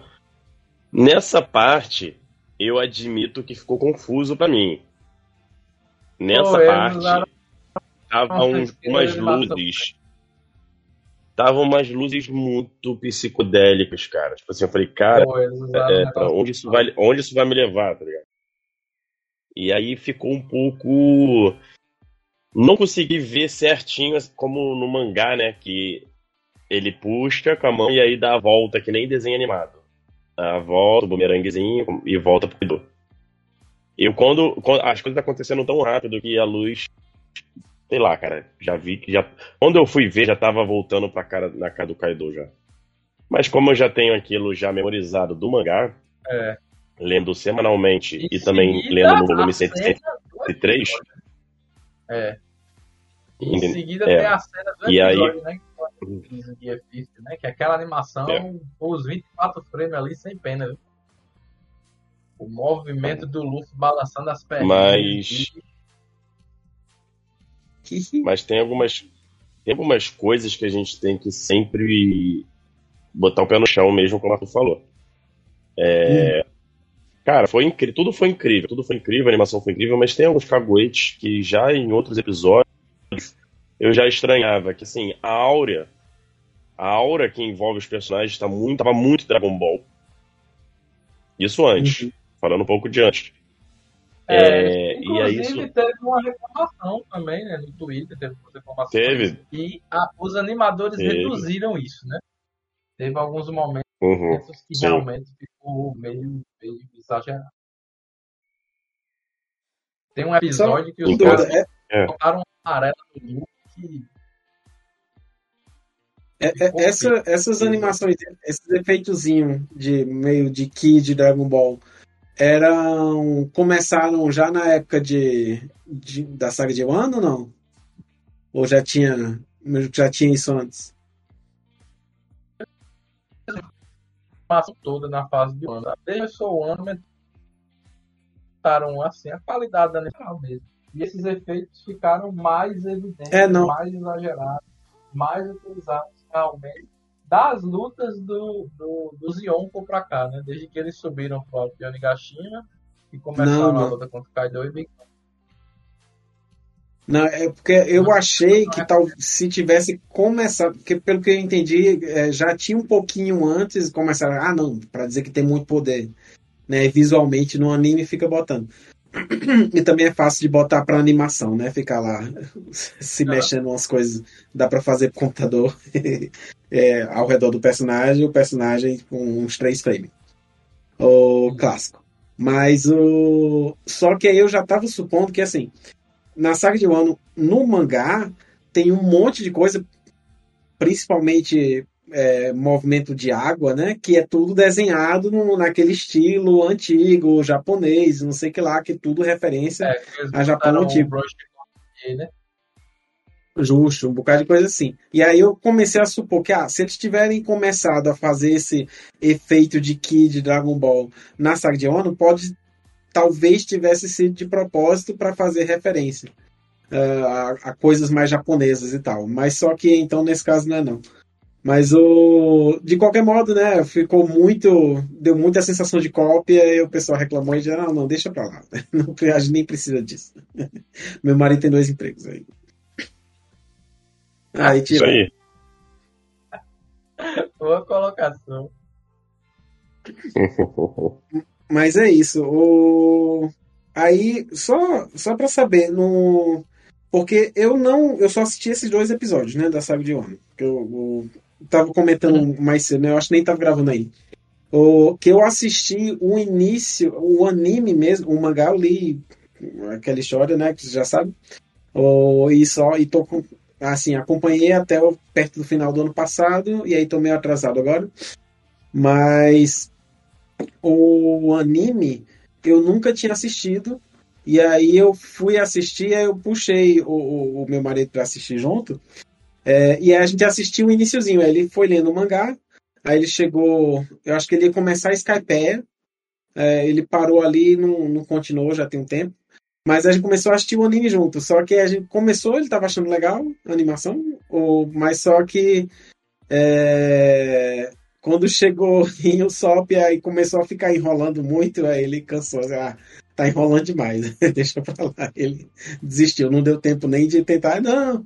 Nessa parte, eu admito que ficou confuso pra mim. Nessa Pô, parte, usaram- tava uns- umas luzes. Tava umas luzes muito psicodélicas, cara. Tipo assim, eu falei, cara, Pô, é, pra onde isso vai, onde isso vai me levar, tá ligado? E aí ficou um pouco. Não consegui ver certinho como no mangá, né? Que ele puxa com a mão e aí dá a volta, que nem desenho animado. Dá a volta, o bumeranguezinho e volta pro Kaido. Eu, quando, quando. As coisas acontecendo tão rápido que a luz. Sei lá, cara. Já vi que já. Quando eu fui ver, já tava voltando pra cara, na cara do Kaido já. Mas como eu já tenho aquilo já memorizado do mangá, É. lendo semanalmente Em e também lendo no volume a cena 103, É. Em seguida É. tem a cena do E aí- episódio, né? Fifth, né? Que é aquela animação, É. os 24 frames ali sem pena, viu? O movimento do Luffy balançando as pernas. Mas- mas tem algumas tem algumas coisas que a gente tem que sempre botar o pé no chão mesmo, como tu falou. É, Cara, foi incrível, tudo foi incrível, tudo foi incrível, a animação foi incrível, mas tem alguns caguetes que já em outros episódios eu já estranhava, que assim, a áurea, a aura que envolve os personagens tá muito, tava muito Dragon Ball. Isso antes, Uhum. falando um pouco de antes. É, É, e aí inclusive isso teve uma reclamação também, né? No Twitter, teve umas reclamações. teve. E a- os animadores Teve. reduziram isso, né? Teve alguns momentos Uhum. que Sim. realmente ficou meio, meio exagerado. Tem um episódio que os Então, caras É, botaram uma amarela no Luke que é, é, essa- essas animações, esses efeitozinhos de meio de Ki de Dragon Ball eram começaram já na época de, de- da saga de Wano ou não? Ou já tinha já tinha isso antes? toda na fase de ano. Desde o ano aumentaram assim a qualidade da animação mesmo. E esses efeitos ficaram mais evidentes, É, não. mais exagerados, mais utilizados realmente das lutas do, do, do Zionko pra cá, né? Desde que eles subiram para o Onigashima e começaram Não, a luta contra o Kaido e Big. Não, é porque eu achei que tal se tivesse começado, porque pelo que eu entendi, é, já tinha um pouquinho antes começaram, ah não, para dizer que tem muito poder, né? Visualmente no anime fica botando. E também é fácil de botar para animação, né? Ficar lá se mexendo umas coisas, dá para fazer pro computador é, ao redor do personagem, o personagem com uns três frames. O clássico. Mas o só que aí eu já tava supondo que assim, na saga de Wano, no mangá, tem um monte de coisa, principalmente é, movimento de água, né? Que é tudo desenhado no- naquele estilo antigo, japonês, não sei o que lá, que tudo referência É, A Japão antigo. de né? justo, um bocado de coisa assim. E aí eu comecei a supor que, ah, se eles tiverem começado a fazer esse efeito de Ki de Dragon Ball na saga de Wano, pode talvez tivesse sido de propósito para fazer referência ah, a, a coisas mais japonesas e tal. Mas só que então nesse caso não é não. Mas o de qualquer modo, né, ficou muito, deu muita sensação de cópia e o pessoal reclamou e já não, não deixa pra lá. Não, a gente nem precisa disso. Meu marido tem dois empregos aí. Aí Isso tira. aí. Boa colocação. Mas é isso. O... Aí, só, só pra saber, no... porque eu não. Eu só assisti esses dois episódios, né? Da saga de Wano. Que eu, eu tava comentando mais cedo, né? Eu acho que nem tava gravando aí. O, que eu assisti o início, o anime mesmo, o mangá, eu li aquela história, né? Que você já sabe. O, e só, e tô com, assim, acompanhei até o, perto do final do ano passado, e aí tô meio atrasado agora. Mas o anime eu nunca tinha assistido. E aí eu fui assistir, aí eu puxei o, o, o meu marido para assistir junto. É, e aí a gente assistiu o iníciozinho. Ele foi lendo o mangá. Aí ele chegou. Eu acho que ele ia começar a Skypeia. É, ele parou ali, não, não continuou, já tem um tempo. Mas a gente começou a assistir o anime junto. Só que a gente começou, ele tava achando legal a animação. Ou, mas só que. É, quando chegou em Usopp, aí começou a ficar enrolando muito, aí ele cansou. Ah, tá enrolando demais, deixa pra lá. Ele desistiu, não deu tempo nem de tentar. Não,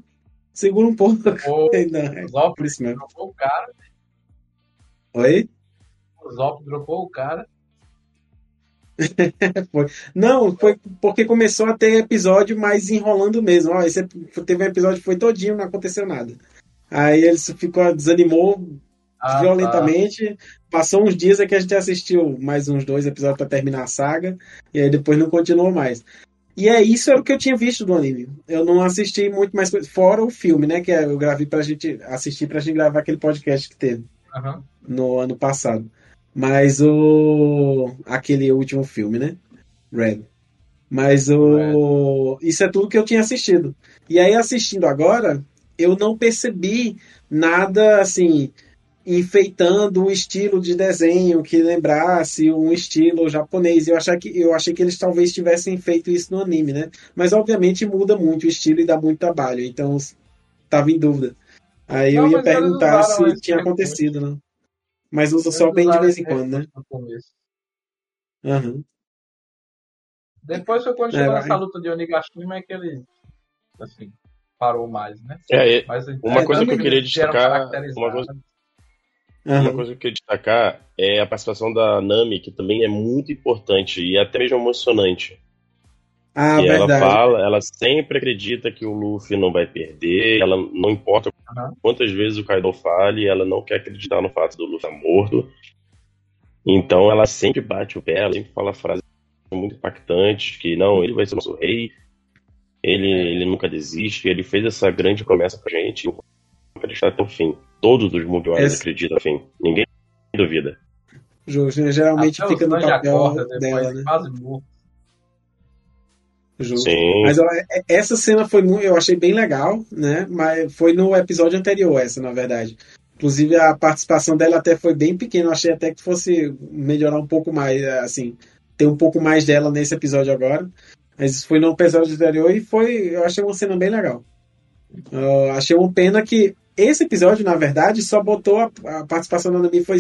segura um pouco. O não, Zop dropou o cara. Oi? O Zop dropou o cara. foi. Não, foi porque começou a ter episódio mais enrolando mesmo. Ó, esse teve um episódio que foi todinho, não aconteceu nada. Aí ele ficou, desanimou Ah, violentamente. Passou uns dias é que a gente assistiu mais uns dois episódios para terminar a saga. E aí depois não continuou mais. E é isso era o que eu tinha visto do anime. Eu não assisti muito mais coisa. Fora o filme, né? Que eu gravei pra gente assistir pra gente gravar aquele podcast que teve. Aham. no ano passado. Mas o. aquele último filme, né? Red. Mas o. Isso é tudo que eu tinha assistido. E aí, assistindo agora, eu não percebi nada assim. Enfeitando o estilo de desenho que lembrasse um estilo japonês. Eu achei, que, eu achei que eles talvez tivessem feito isso no anime, né? Mas obviamente muda muito o estilo e dá muito trabalho. Então estava em dúvida. Aí Não, eu ia perguntar se tinha acontecido, né? Mas usa só bem de vez em quando, né? recurso no começo. Aham. Depois foi quando É, chegou vai. nessa luta de Onigashima é que ele, assim, parou mais, né? É, é, Mas, uma É, coisa que eu queria destacar, uma coisa, aham. uma coisa que eu queria destacar é a participação da Nami, que também é muito importante e até mesmo emocionante. Ah, E ela verdade. fala, ela sempre acredita que o Luffy não vai perder, ela não importa quantas vezes o Kaido fale, ela não quer acreditar no fato do Luffy estar morto. Então ela sempre bate o pé, ela sempre fala frases muito impactantes, que não, ele vai ser o nosso rei, ele, ele nunca desiste, ele fez essa grande promessa pra gente, acreditar até o fim. Todos os Mugiwaras Esse- acreditam no fim, ninguém duvida. Justo, né? Geralmente Até fica no papel dela, de né? quase morto. Justo. Sim, Mas ó, é- essa cena foi muito, eu achei bem legal, né? Mas foi no episódio anterior essa, na verdade. Inclusive a participação dela até foi bem pequena. Eu achei até que fosse melhorar um pouco mais, assim, ter um pouco mais dela nesse episódio agora. Mas isso foi no episódio anterior e foi, eu achei uma cena bem legal. Eu achei uma pena que esse episódio, na verdade, só botou a, a participação da Nami foi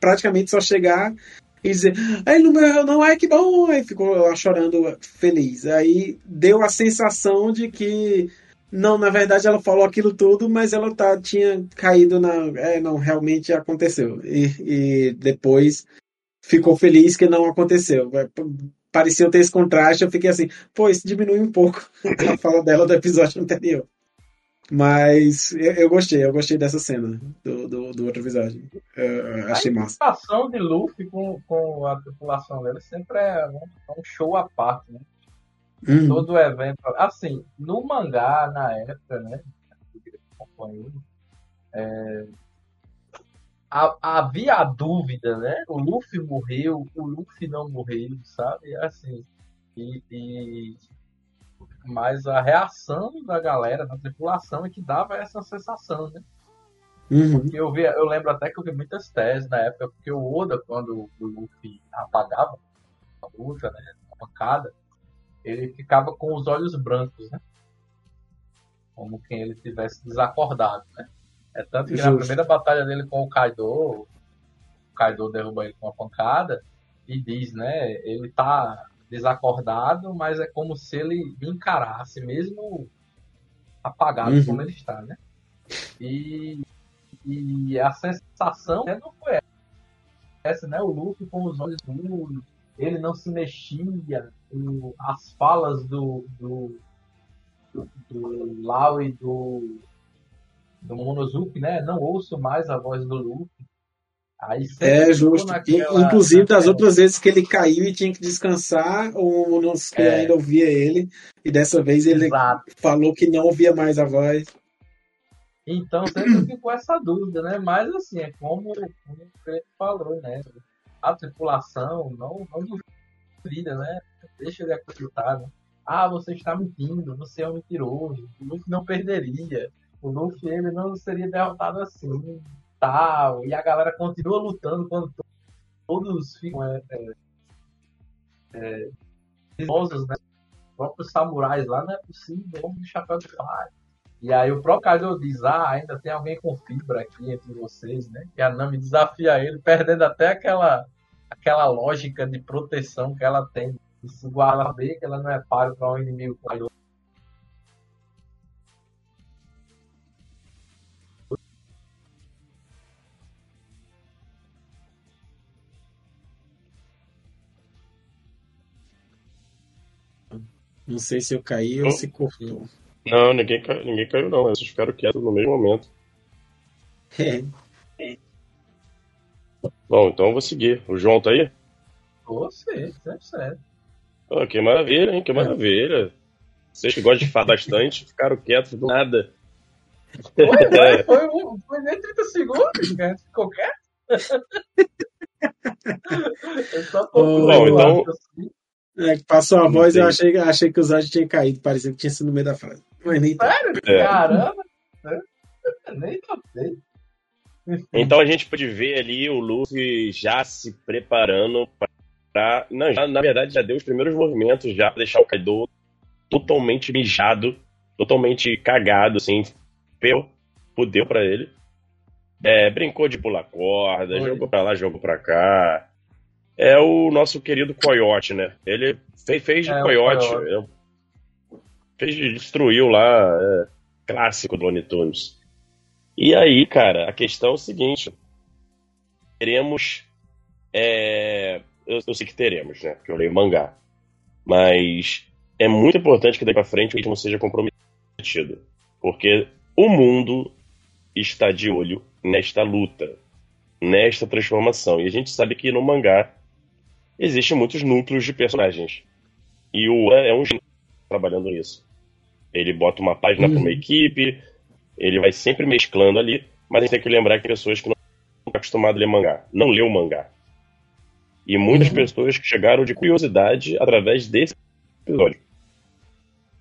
praticamente só chegar e dizer, ele não não, ai que bom! Aí ficou lá chorando feliz. Aí deu a sensação de que, não, na verdade ela falou aquilo tudo, mas ela tá, tinha caído na. É, não, realmente aconteceu. E, e depois ficou feliz que não aconteceu. Pareceu ter esse contraste, eu fiquei assim, pô, isso diminui um pouco a fala dela do episódio anterior. Mas eu, eu gostei, eu gostei dessa cena do, do, do outro episódio. Eu achei massa. A participação de Luffy com, com a tripulação dele sempre é um, é um show à parte, né? Uhum. Todo evento. Assim, no mangá, na época, né? é, ha- havia a dúvida, né? O Luffy morreu, o Luffy não morreu, sabe? Assim. E, e- mas a reação da galera, da tripulação, é que dava essa sensação, né? Uhum. Eu, vi, eu lembro até que eu vi muitas teses na época, porque o Oda, quando o Luffy apagava a luta, né, a pancada, ele ficava com os olhos brancos, né? Como quem ele tivesse desacordado, né? É tanto que na Justo. primeira batalha dele com o Kaido, o Kaido derruba ele com uma pancada e diz, né? Ele tá desacordado, mas é como se ele encarasse, mesmo apagado Uhum. como ele está, né? E, e a sensação né, não foi essa. né? O Luffy com os olhos escuros, ele não se mexia, o, as falas do, do, do, do Lau e do, do Monosuke, né? Não ouço mais a voz do Luffy. É justo. Naquela, Inclusive, das naquela... outras vezes que ele caiu e tinha que descansar, o Monosuke é. ainda ouvia ele. E dessa vez ele Exato. falou que não ouvia mais a voz. Então sempre ficou essa dúvida, né? Mas assim, é como, como o Felipe falou, né? A tripulação não, não duvida, né? Deixa ele acreditar, né? Ah, você está mentindo, você é um mentiroso, o Luffy não perderia, o Luffy ele não seria derrotado assim, tal, e a galera continua lutando quando todos ficam é, é, é, né? Os próprios samurais lá, não é possível, vamos de chapéu de palha. E aí o próprio Kaido diz, ah, ainda tem alguém com fibra aqui entre vocês, né? E a Nami desafia ele, perdendo até aquela, aquela lógica de proteção que ela tem. Se saber que ela não é páreo para um inimigo Kaido. Não sei se eu caí ou se cortou. Não, ninguém, cai, ninguém caiu, não. Eles ficaram quietos no mesmo momento. É. Bom, então eu vou seguir. O João tá aí? Você, é sério. Oh, que maravilha, hein? Que maravilha. Vocês que gostam de falar bastante ficaram quietos do nada. Foi, foi, foi, foi nem 30 segundos, cara. Ficou quieto? eu só Bom, então. Assim. É, passou a voz e eu achei, achei que os anjos tinham caído. Parecia que tinha sido no meio da frase. Mas nem Sério? É. Caramba! nem notei. Então a gente pode ver ali o Luffy já se preparando para. Não, já, na verdade já deu os primeiros movimentos já pra deixar o Kaido totalmente mijado, totalmente cagado, assim. Feu, fudeu pra ele. É, brincou de pular corda, Oi. jogou pra lá, jogou pra cá é o nosso querido Coyote, né? Ele fez, fez de é, Coyote, Coyote. fez de, destruiu lá, é, clássico do Looney Tunes. E aí, cara, a questão é o seguinte: teremos. É, eu, eu, sei que teremos, né? Porque eu leio mangá. Mas é muito importante que daí pra frente gente não seja comprometido. Porque o mundo está de olho nesta luta, nesta transformação. E a gente sabe que no mangá existem muitos núcleos de personagens. E o é um gênio trabalhando nisso. Ele bota uma página uhum. para uma equipe, ele vai sempre mesclando ali, mas a gente tem que lembrar que pessoas que não estão acostumadas a ler mangá, não leu mangá. E muitas uhum. pessoas que chegaram de curiosidade através desse episódio.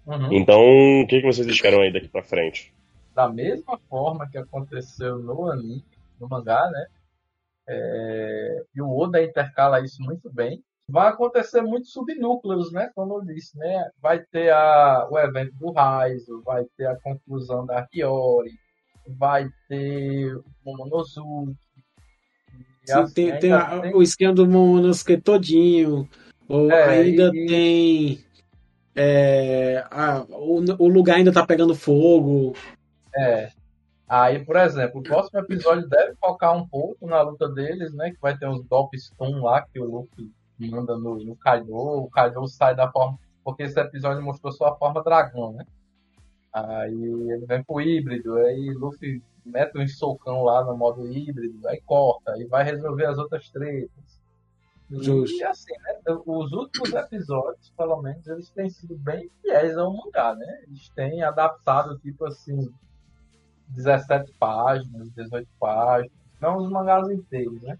Uhum. Então, o que, que vocês esperam aí daqui para frente? Da mesma forma que aconteceu no anime, no mangá, né? É, e o Oda intercala isso muito bem. Vai acontecer muitos subnúcleos, né? Como eu disse, né? Vai ter a, o evento do Raizo, vai ter a conclusão da Hiyori, vai ter o Momonosuke. Sim, assim, tem, tem, a, tem, o esquema do Momonosuke todinho. Ou é, ainda e... tem. É, a, o, o lugar ainda tá pegando fogo. É. Aí, por exemplo, o próximo episódio deve focar um pouco na luta deles, né? Que vai ter uns golpes stun lá que o Luffy manda no, no Kaido. O Kaido sai da forma. Porque esse episódio mostrou só a forma dragão, né? Aí ele vem pro híbrido, aí Luffy mete um socão lá no modo híbrido, aí corta, aí vai resolver as outras tretas. Justo. E assim, né? Os últimos episódios, pelo menos, eles têm sido bem fiéis ao mangá, né? Eles têm adaptado, tipo assim, 17 páginas, 18 páginas, não os mangás inteiros, né?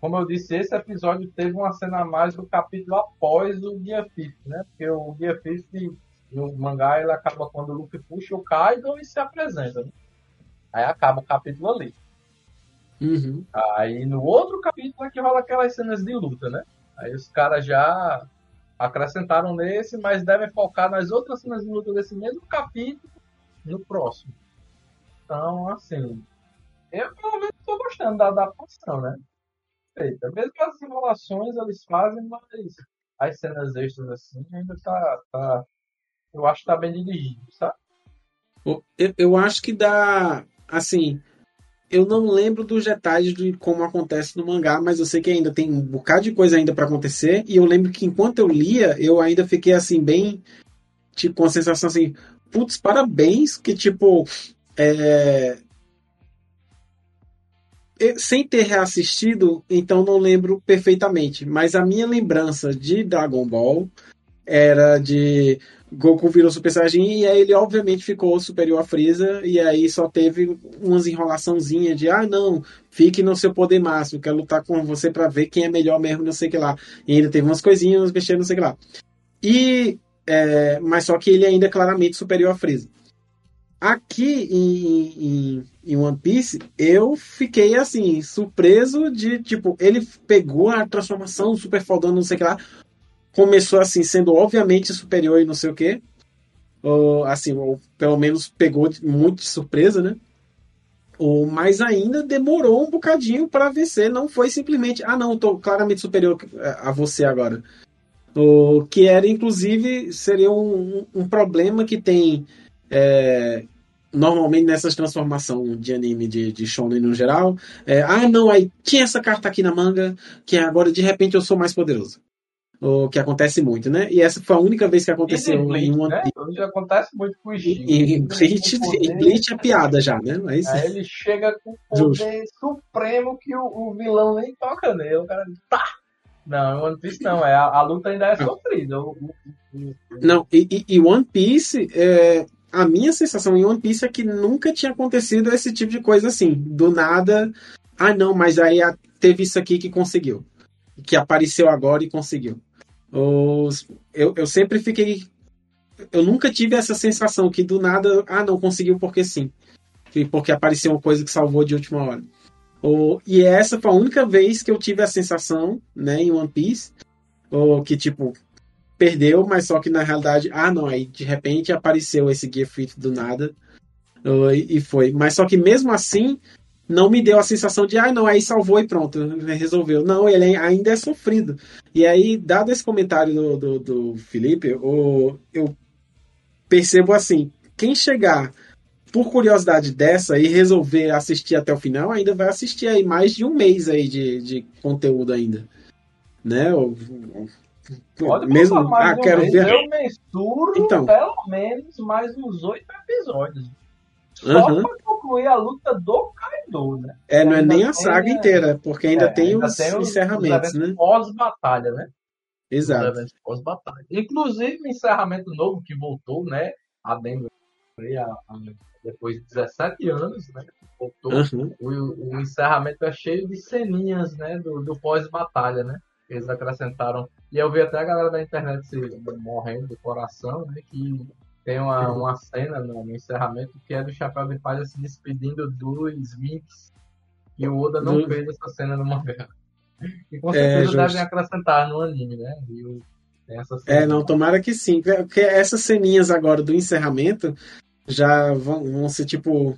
Como eu disse, esse episódio teve uma cena a mais do capítulo após o Guia Fifth, né? Porque o Guia Fifth, no mangá, ele acaba quando o Luffy puxa o Kaido e se apresenta, né? Aí acaba o capítulo ali. Uhum. Aí no outro capítulo é que rola aquelas cenas de luta, né? Aí os caras já acrescentaram nesse, mas devem focar nas outras cenas de luta desse mesmo capítulo no próximo. Então, assim, eu pelo menos estou gostando da adaptação, né? Feita. Mesmo as simulações eles fazem, mas as cenas extras assim ainda tá. tá eu acho que tá bem dirigido, sabe? Eu, eu acho que dá. Assim, eu não lembro dos detalhes de como acontece no mangá, mas eu sei que ainda tem um bocado de coisa ainda para acontecer. E eu lembro que enquanto eu lia, eu ainda fiquei assim, bem. Tipo, com a sensação assim, putz, parabéns, que tipo. É... Sem ter reassistido, então não lembro perfeitamente. Mas a minha lembrança de Dragon Ball era de Goku virou Super Saiyajin e aí ele obviamente ficou superior a Freeza e aí só teve umas enrolaçãozinha de ah não, fique no seu poder máximo, quero lutar com você para ver quem é melhor mesmo, não sei que lá. E ainda teve umas coisinhas, besteiras, não sei que lá. E é, mas só que ele ainda é claramente superior a Freeza. Aqui em, em, em, One Piece, eu fiquei assim, surpreso de tipo, ele pegou a transformação super fodona, não sei o que lá, começou assim, sendo obviamente superior e não sei o quê. Ou, assim, ou pelo menos pegou muito de surpresa, né? Ou, mas ainda demorou um bocadinho para vencer. Não foi simplesmente, ah, não, tô claramente superior a você agora. O que era, inclusive, seria um, um problema que tem é, normalmente nessas transformações de anime de, de shonen no geral. É, ah, não, aí tinha essa carta aqui na manga, que agora de repente eu sou mais poderoso o que acontece muito, né? E essa foi a única vez que aconteceu Bleach, em One né? Piece. Hoje acontece muito com o Steve. E, e Bleach, Bleach é piada já, né? Mas... Aí ele chega com o poder supremo que o, o, vilão nem toca nele. O cara tá! Não, One Piece não, é, a, a luta ainda é sofrida. Não, e, e, One Piece, é, a minha sensação em One Piece é que nunca tinha acontecido esse tipo de coisa assim. Do nada, ah não, mas aí teve isso aqui que conseguiu. Que apareceu agora e conseguiu. Os, eu, eu sempre fiquei. Eu nunca tive essa sensação que do nada, ah, não conseguiu porque sim. Porque apareceu uma coisa que salvou de última hora. E essa foi a única vez que eu tive a sensação, né, em One Piece, o, que tipo, perdeu, mas só que na realidade, ah, não, aí de repente apareceu esse Gift do nada. O, e, foi. Mas só que mesmo assim, não me deu a sensação de, ah, não, aí salvou e pronto, resolveu. Não, ele ainda é sofrido. E aí, dado esse comentário do, do, do Felipe, o, eu percebo assim: quem chegar por curiosidade dessa e resolver assistir até o final, ainda vai assistir aí mais de um mês aí de, de conteúdo ainda. Né? Pode mesmo, ah, quero mês. ver. Eu mensuro então. pelo menos mais uns oito episódios. Só uhum. pra concluir a luta do Kaido, né? É, não é nem a saga inteira, porque ainda é, tem ainda os tem encerramentos, os né? Pós-batalha, né? Exato. Pós-batalha. Inclusive o encerramento novo que voltou, né? A Denver depois de 17 anos, né? Voltou. Uhum. O, o, encerramento é cheio de ceninhas, né? Do, do pós-batalha, né? Eles acrescentaram. E eu vi até a galera da internet se, morrendo do coração, né? Que tem uma, uma cena no, no, encerramento que é do Chapéu de Palha se despedindo dos Vinks. E o Oda não fez essa cena no mangá. E com é, certeza é, devem acrescentar no anime, né? é, não, tomara que sim. Porque essas ceninhas agora do encerramento já vão, vão ser tipo.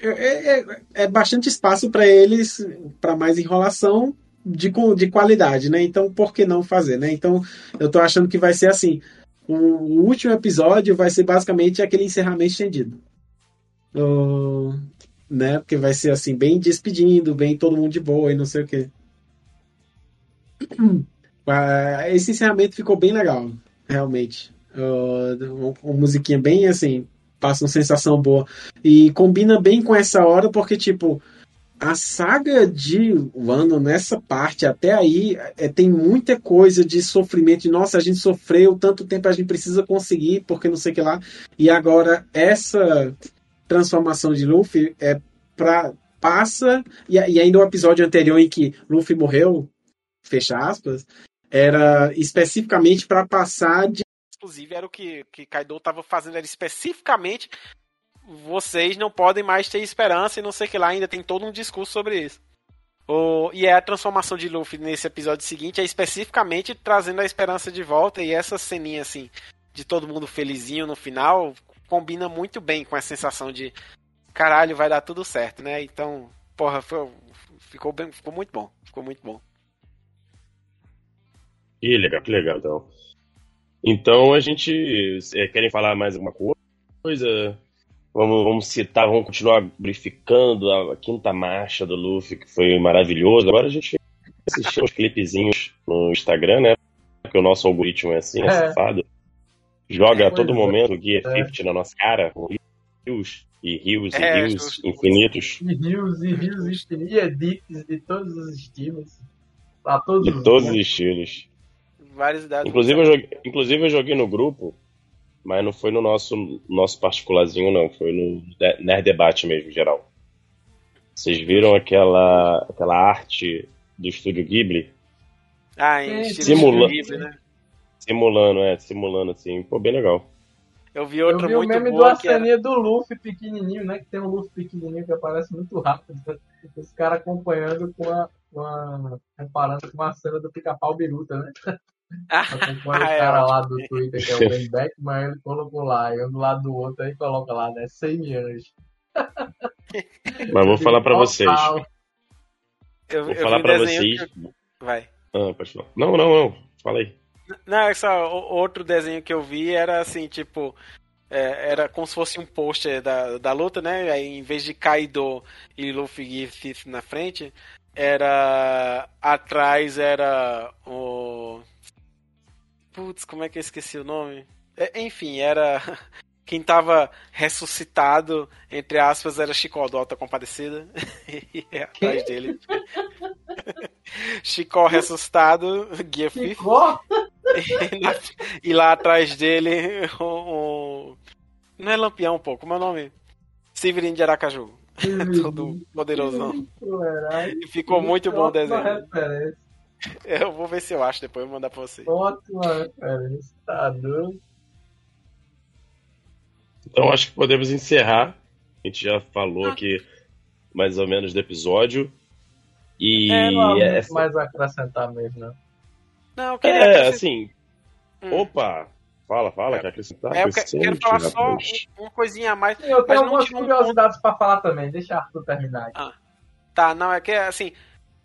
É, é, é, é bastante espaço para eles, para mais enrolação de, de qualidade, né? Então, por que não fazer, né? Então, eu tô achando que vai ser assim o último episódio vai ser basicamente aquele encerramento estendido. Uh, né? Porque vai ser assim, bem despedindo, bem todo mundo de boa e não sei o que. Uh, esse encerramento ficou bem legal, realmente. Uh, uma musiquinha bem assim, passa uma sensação boa. E combina bem com essa hora, porque, tipo, a saga de Wano nessa parte até aí é, tem muita coisa de sofrimento de nossa a gente sofreu tanto tempo a gente precisa conseguir porque não sei o que lá. E agora essa transformação de Luffy é para passa e, e ainda o episódio anterior em que Luffy morreu fecha aspas era especificamente para passar de inclusive era o que que Kaido estava fazendo era especificamente vocês não podem mais ter esperança e não sei o que lá, ainda tem todo um discurso sobre isso. O, e é a transformação de Luffy nesse episódio seguinte é especificamente trazendo a esperança de volta e essa ceninha assim de todo mundo felizinho no final combina muito bem com a sensação de caralho, vai dar tudo certo, né? Então, porra, foi, ficou, bem, ficou muito bom. Ficou muito bom. Que legal, que legal, então. Então a gente. É, querem falar mais alguma coisa? Vamos, vamos citar, vamos continuar glorificando a, a quinta marcha do Luffy, que foi maravilhoso. Agora a gente assistiu uns clipezinhos no Instagram, né? Porque o nosso algoritmo é assim, é, É. safado. Joga a todo é. momento o Gear É. 50 na nossa cara, com rios e rios e É, rios infinitos. E rios e rios infinitos, e edits de todos os estilos. Pra todos De os todos os estilos. Várias idades. Inclusive eu, joguei, inclusive, eu joguei no grupo, mas não foi no nosso, nosso particularzinho, não. Foi no Nerd Debate mesmo, geral. Vocês viram aquela, aquela arte do estúdio Ghibli? Ah, em Sim, estilo Simula- Ghibli, né? Simulando, é, simulando assim. Pô, bem legal. Eu vi Eu outra vi o muito meme do boa que era... Arsenia do Luffy pequenininho, né? Que tem um Luffy pequenininho que aparece muito rápido. Os caras acompanhando com a, com a. comparando com a cena do pica-pau biruta, né? Acompanha Ah, o é cara lá do Twitter, que é o Ben Beckman, ele colocou lá, e um do lado do outro, aí coloca lá, né? 100 anos. Mas vou falar pra vocês. Eu, Vou eu falar vi pra vocês. que- Vai. Ah, pode falar. Não, não, não. Fala aí. Não, é só o- outro desenho que eu vi era assim, tipo. é, era como se fosse um pôster da, da luta, né? Aí em vez de Kaido e Luffy e na frente, era. Atrás era o. Putz, como é que eu esqueci o nome? É, enfim, era. Quem tava ressuscitado, entre aspas, era Chicó do Alta Compadecida. e é atrás dele. Chicó ressuscitado, Guia. Ficou? E, na- e lá atrás dele, o, o- Não é Lampião, pô, como é o nome? Severino de Aracaju. Todo poderosão. E ficou muito bom o desenho. Referência. Eu vou ver se eu acho, depois eu vou mandar pra vocês. Ótima referência. Tá doido. Então acho que podemos encerrar. A gente já falou aqui mais ou menos do episódio. E É, não há muito essa- mais a acrescentar mesmo, né? Não, eu queria é, acrescentar- assim. Hum. Opa! Fala, fala, quer acrescentar? É, eu que- quero falar só rapaz. um- uma coisinha a mais. Sim, eu Mas tenho algumas um curiosidades pra falar também. Deixa Arthur terminar. aqui. Tá, não, é que assim,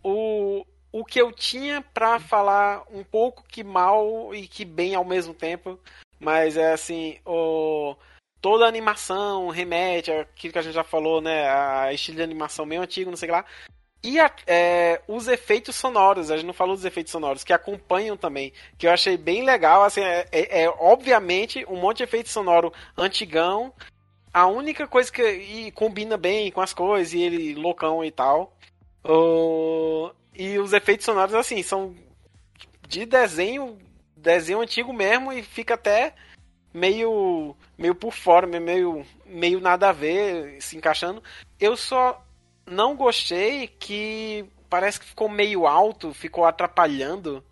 o que eu tinha pra falar um pouco que mal e que bem ao mesmo tempo, mas é assim, o, toda a animação remete àquilo que a gente já falou, né, a estilo de animação meio antigo, não sei lá. E a- é, os efeitos sonoros, a gente não falou dos efeitos sonoros, que acompanham também, que eu achei bem legal, assim, é, é- é, obviamente um monte de efeito sonoro antigão, a única coisa que e combina bem com as coisas, e ele loucão e tal. O- e os efeitos sonoros, assim, são de desenho, desenho antigo mesmo, e fica até meio meio por fora, meio, meio nada a ver, se encaixando. Eu só não gostei que parece que ficou meio alto, ficou atrapalhando.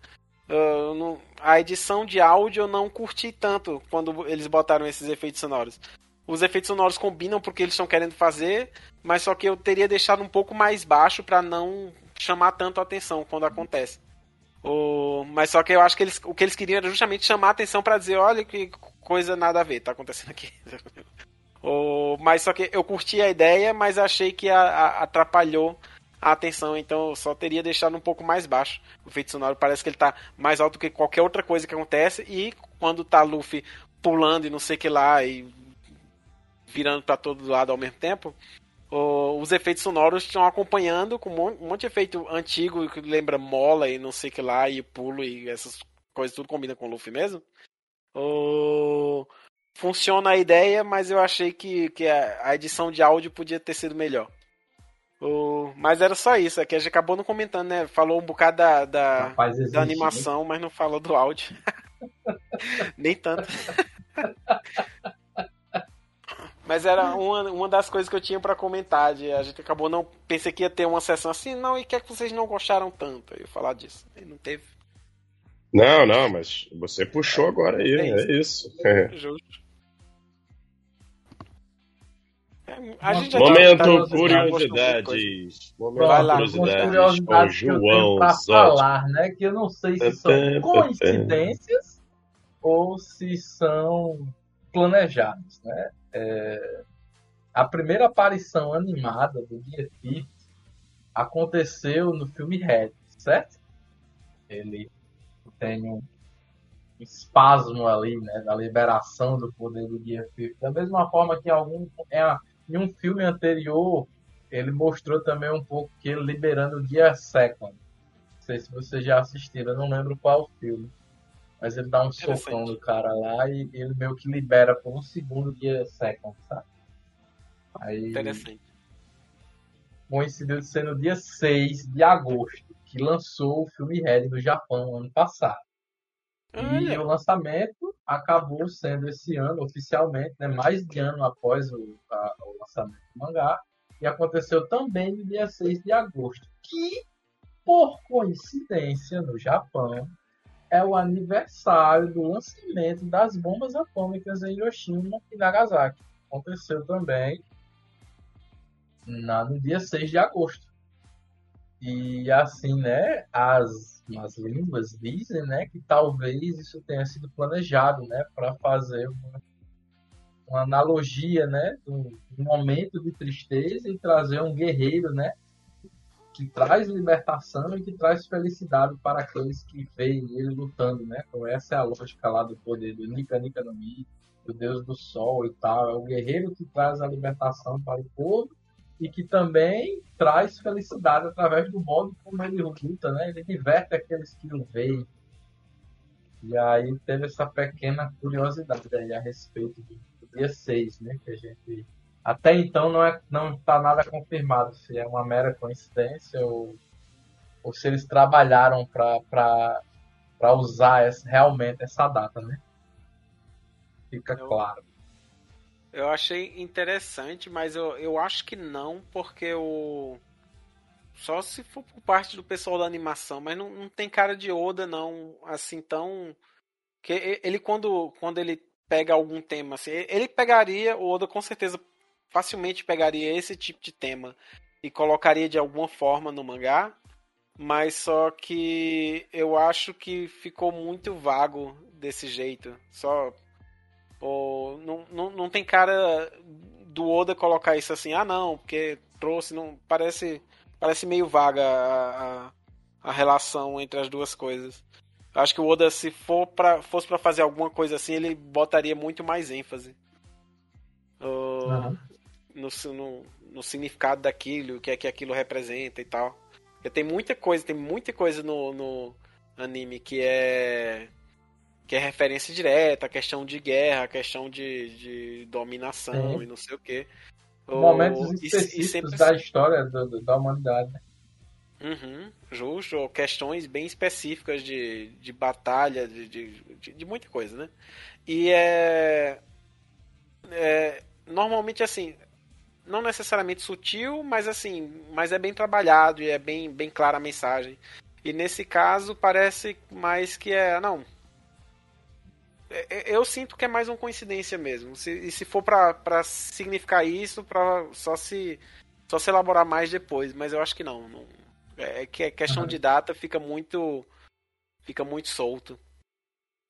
Não- a edição de áudio eu não curti tanto quando eles botaram esses efeitos sonoros. Os efeitos sonoros combinam porque eles estão querendo fazer, mas só que eu teria deixado um pouco mais baixo para não chamar tanto a atenção quando acontece. O... Mas só que eu acho que eles, o que eles queriam era justamente chamar a atenção para dizer, olha que coisa nada a ver tá acontecendo aqui. o... Mas só que eu curti a ideia, mas achei que a- a- atrapalhou a atenção, então eu só teria deixado um pouco mais baixo. O efeito sonoro parece que ele tá mais alto que qualquer outra coisa que acontece, e quando tá Luffy pulando e não sei que lá, e virando para todo lado ao mesmo tempo, o- os efeitos sonoros estão acompanhando com um mon- um monte de efeito antigo que lembra mola e não sei o que lá, e pulo e essas coisas, tudo combina com o Luffy mesmo. O- Funciona a ideia, mas eu achei que, que a, a edição de áudio podia ter sido melhor. O- Mas era só isso, é que a gente acabou não comentando, né? Falou um bocado da, da, existe, da animação, mas não falou do áudio. Nem tanto. Mas era uma, uma das coisas que eu tinha pra comentar. De, a gente acabou não. Pensei que ia ter uma sessão assim, não, e o que é que vocês não gostaram tanto? Eu falar disso. E não teve. Não, não, mas você puxou agora aí, É é isso. É. Justo. É, A gente já Momento comentado, curiosidades. Momento Vai lá, curiosidades com o curiosidades que eu tenho João pra Zotti. falar, né? Que eu não sei se são coincidências ou se são planejados, né? É, a primeira aparição animada do Guia Fifth aconteceu no filme Red, certo? Ele tem um, espasmo ali, né, da liberação do poder do Gear Fifth. Da mesma forma que algum é, em um filme anterior ele mostrou também um pouco que ele liberando o Gear Second. Não sei se vocês já assistiram, não lembro qual filme. Mas ele dá um socão no cara lá e ele meio que libera por um segundo Gear Second, sabe? Aí, Interessante. coincidiu de ser no dia 6 de agosto que lançou o filme Red no Japão ano passado. E Olha, o lançamento acabou sendo esse ano, oficialmente, né, mais de ano após o, a- o lançamento do mangá. E aconteceu também no dia 6 de agosto, que, por coincidência, no Japão, é o aniversário do lançamento das bombas atômicas em Hiroshima e Nagasaki. Aconteceu também na, no dia 6 de agosto. E assim, né, as, as línguas dizem, né, que talvez isso tenha sido planejado, né, para fazer uma, uma analogia, né, do, do momento de tristeza e trazer um guerreiro, né, que traz libertação e que traz felicidade para aqueles que veem ele lutando, né? Então essa é a lógica lá do poder do Nika Nika no Mi, do Deus do Sol e tal. É o guerreiro que traz a libertação para o povo e que também traz felicidade através do modo como ele luta, né? Ele diverte aqueles que o veem. E aí teve essa pequena curiosidade aí a respeito do, dia 6, né? Que a gente até então não é não está nada confirmado se é uma mera coincidência ou, ou se eles trabalharam para usar essa, realmente essa data, né? Fica Eu- claro. eu achei interessante, mas eu, eu acho que não, porque o. Só se for por parte do pessoal da animação, mas não, não tem cara de Oda, não, assim, tão. Que ele, quando, quando ele pega algum tema, assim, ele pegaria, o Oda com certeza facilmente pegaria esse tipo de tema e colocaria de alguma forma no mangá, mas só que eu acho que ficou muito vago desse jeito. Só ou não, não, não tem cara do Oda colocar isso assim, ah não, porque trouxe, não parece parece meio vaga a, a, a relação entre as duas coisas. Acho que o Oda se for pra, fosse para fazer alguma coisa assim, ele botaria muito mais ênfase. Ou, Aham. No, no, no significado daquilo, o que é que aquilo representa e tal. Porque tem muita coisa, tem muita coisa no, no anime que é que é referência direta, a questão de guerra, a questão de, de dominação Sim. e não sei o que. Momentos específicos da história do- da humanidade. né? Uhum, justo, ou questões bem específicas de, de batalha, de, de, de, de muita coisa, né? E é, é. Normalmente assim. Não necessariamente sutil, mas assim. Mas é bem trabalhado e é bem, bem clara a mensagem. E nesse caso parece mais que é. Não. É- é- Eu sinto que é mais uma coincidência mesmo. Se, e se for pra significar isso, pra só se. Só se elaborar mais depois, mas eu acho que não. não é que a questão de data fica muito fica muito solto.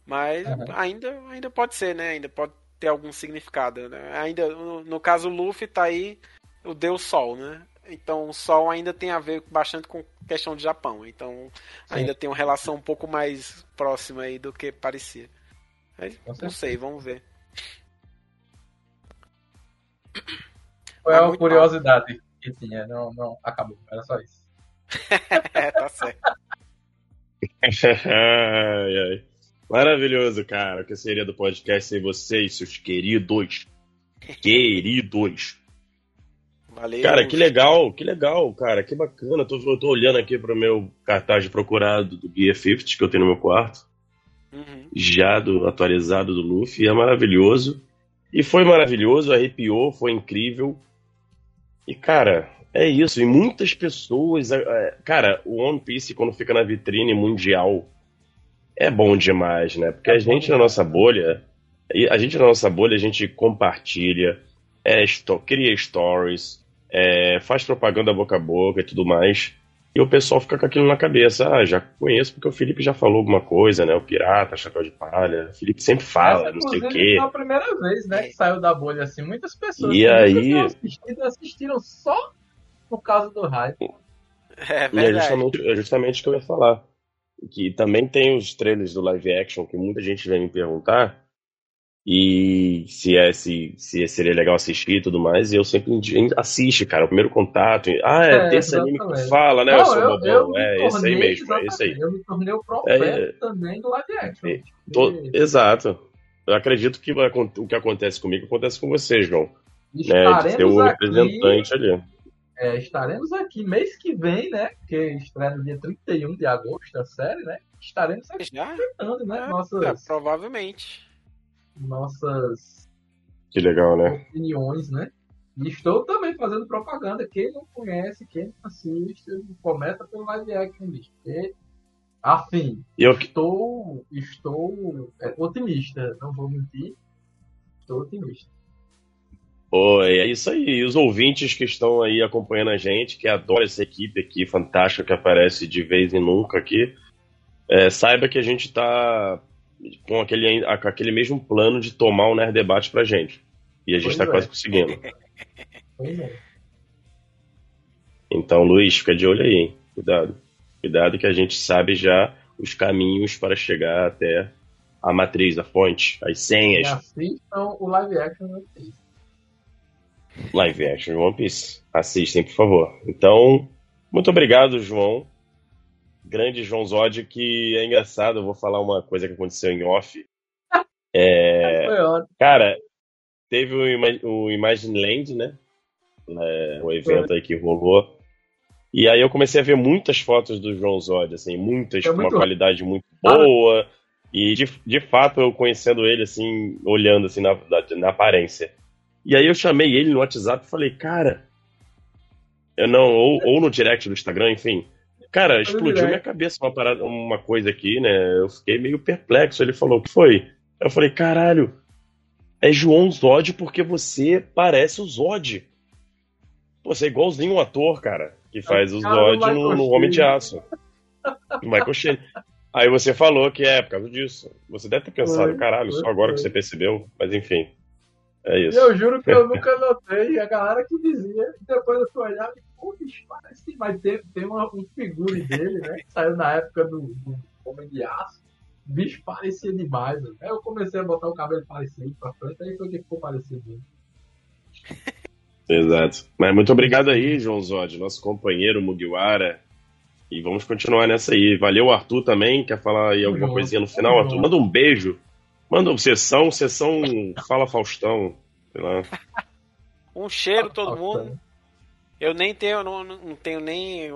Mas ainda ainda pode ser, né? Ainda pode ter algum significado, né? Ainda no, no caso o Luffy tá aí o deus Sol, né? Então o Sol ainda tem a ver bastante com questão de Japão. Então ainda tem uma relação um pouco mais próxima aí do que parecia. Mas, não sei, vamos ver. Foi Ah, uma curiosidade que tinha. Não, não, acabou. Era só isso. é, tá certo. ai, ai. Maravilhoso, cara. O que seria do podcast sem vocês, seus queridos? Queridos. Valeu. Cara, que legal, que legal, cara. Que bacana. Tô, eu tô olhando aqui pro meu cartaz de procurado do Gear 50 que eu tenho no meu quarto. Uhum. Já do atualizado do Luffy. É maravilhoso. E foi maravilhoso, arrepiou, foi incrível. E, cara, é isso. E muitas pessoas. é, é, Cara, o One Piece, quando fica na vitrine mundial, é bom demais, né? Porque É a bom gente na nossa bolha. e A gente na nossa bolha, a gente compartilha, é, cria stories, é, faz propaganda boca a boca e tudo mais. E o pessoal fica com aquilo na cabeça. Ah, já conheço porque o Felipe já falou alguma coisa, né? O Pirata, Chapéu de Palha. O Felipe sempre fala, Essa, não sei o quê. foi a primeira vez, né, que saiu da bolha assim. Muitas pessoas E aí- assistido, assistiram só por causa do hype. É E é verdade. justamente, é justamente o que eu ia falar. Que também tem os trailers do live action que muita gente vem me perguntar e se é se, se seria legal assistir e tudo mais, e eu sempre assiste, cara, o primeiro contato. Ah, é, É, esse anime que exatamente. fala, né? eu Não, sou eu, bobão. eu é, esse aí mesmo, é esse aí. exatamente, Eu me tornei o profeta É, também do live action. É, Tô- exato. Eu acredito que o que acontece comigo acontece com você, João. Né? De ser o aqui, representante ali. É, estaremos aqui mês que vem, né? Porque estreia no dia 31 de agosto a série, né? Estaremos aqui Já? comentando, né? É, Nossas, provavelmente. nossas Que legal, né? opiniões, né? E estou também fazendo propaganda. Quem não conhece, quem não assiste, começa pelo live action, bicho. Porque, afim, eu, estou, estou é, otimista, não vou mentir. Estou otimista. Oi, é isso aí. E os ouvintes que estão aí acompanhando a gente, que adoram essa equipe aqui fantástica que aparece de vez em nunca aqui, é, saiba que a gente tá com aquele, com aquele mesmo plano de tomar o Nerd Debate pra gente. E a gente Pois tá é. quase conseguindo. Pois é. Então, Luiz, fica de olho aí, hein? Cuidado. Cuidado que a gente sabe já os caminhos para chegar até a matriz, a fonte, as E senhas, assistam o live action no Netflix. Live action de One Piece. Assistem, por favor. Então, muito obrigado, João. Grande João Zod, que é engraçado, eu vou falar uma coisa que aconteceu em off. É, cara, teve o, Ima- o Imagine Land, né? É, o evento aí que rolou. E aí eu comecei a ver muitas fotos do João Zod, assim, muitas É com uma qualidade muito boa. E de, de fato eu conhecendo ele, assim, olhando assim na, na, na aparência. E aí eu chamei ele no WhatsApp e falei, cara. Eu não, ou, ou no direct do Instagram, enfim. Cara, explodiu minha cabeça uma, parada, uma coisa aqui, né? Eu fiquei meio perplexo. Ele falou, o que foi? Eu falei, caralho, é João Zod porque você parece o Zod. Pô, você é igualzinho um ator, cara, que faz o Zod no, no Homem de. Aço. O Michael Sheen. Aí você falou que é por causa disso. Você deve ter pensado, Foi, caralho, foi, só agora que você percebeu. Mas enfim, é E isso. eu juro que eu nunca notei a galera que dizia. E depois eu fui olhar e, pô, bicho, parece. Mas tem, tem uma, um figure dele, né? Que saiu na época do, do Homem de Aço. Bicho parecia demais. Né? Aí eu comecei a botar o cabelo parecido pra frente, aí foi que ficou parecido. Exato. Mas muito obrigado aí, João Zod, nosso companheiro Mugiwara. E vamos continuar nessa aí. Valeu, Arthur, também. Quer falar aí alguma Uhum. coisinha no final, Arthur? Manda um beijo. Manda um sessão, Fala Faustão. Sei lá. Um cheiro todo mundo. Eu nem tenho, não, não tenho nem.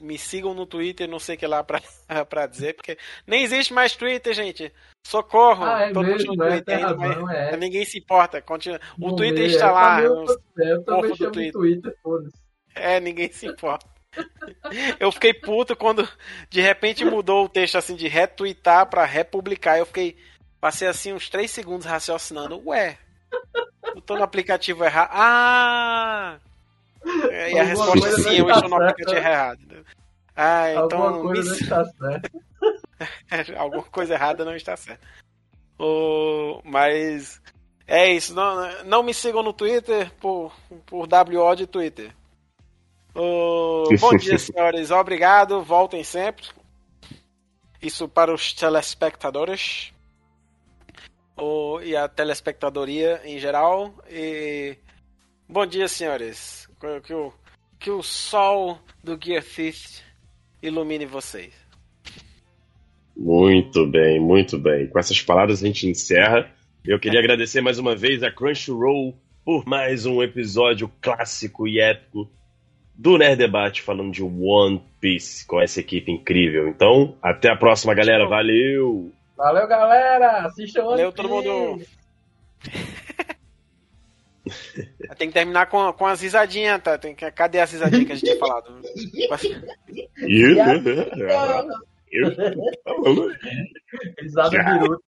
Me sigam no Twitter, não sei o que lá pra, pra dizer, porque nem existe mais Twitter, gente. Socorro! Ah, é todo mundo mesmo, no é, Twitter tem ainda, mas razão, é. ninguém se importa. Continua. O Twitter está é, lá. também Eu, eu também chamo Twitter. Twitter, foda-se. É, ninguém se importa. Eu fiquei puto quando de repente mudou o texto assim de retweetar pra republicar. Eu fiquei. Passei assim uns 3 segundos raciocinando. Ué, eu tô no aplicativo errado. Ah! É, E a Alguma resposta coisa sim, eu estou no certa. aplicativo errado. Ah, então. Alguma coisa me- não está certa. Alguma coisa errada não está certa. O- Mas é isso. Não, não me sigam no Twitter por, por WO de Twitter. O- Bom dia, senhores. Obrigado. Voltem sempre. Isso para os telespectadores. O- E a telespectadoria em geral. E bom dia, senhores. Que- o, que o sol do Gear Fist ilumine vocês. Muito bem, muito bem. Com essas palavras a gente encerra. Eu queria agradecer mais uma vez a Crunchyroll por mais um episódio clássico e épico do Nerd Debate falando de One Piece com essa equipe incrível. Então, até a próxima, galera. Valeu! Valeu, galera! Assistam One Valeu, todo mundo. Tem que terminar com, com as risadinhas, tá? Tem que, cadê as risadinhas que a gente tinha falado? Ih, eu- Risada biruta.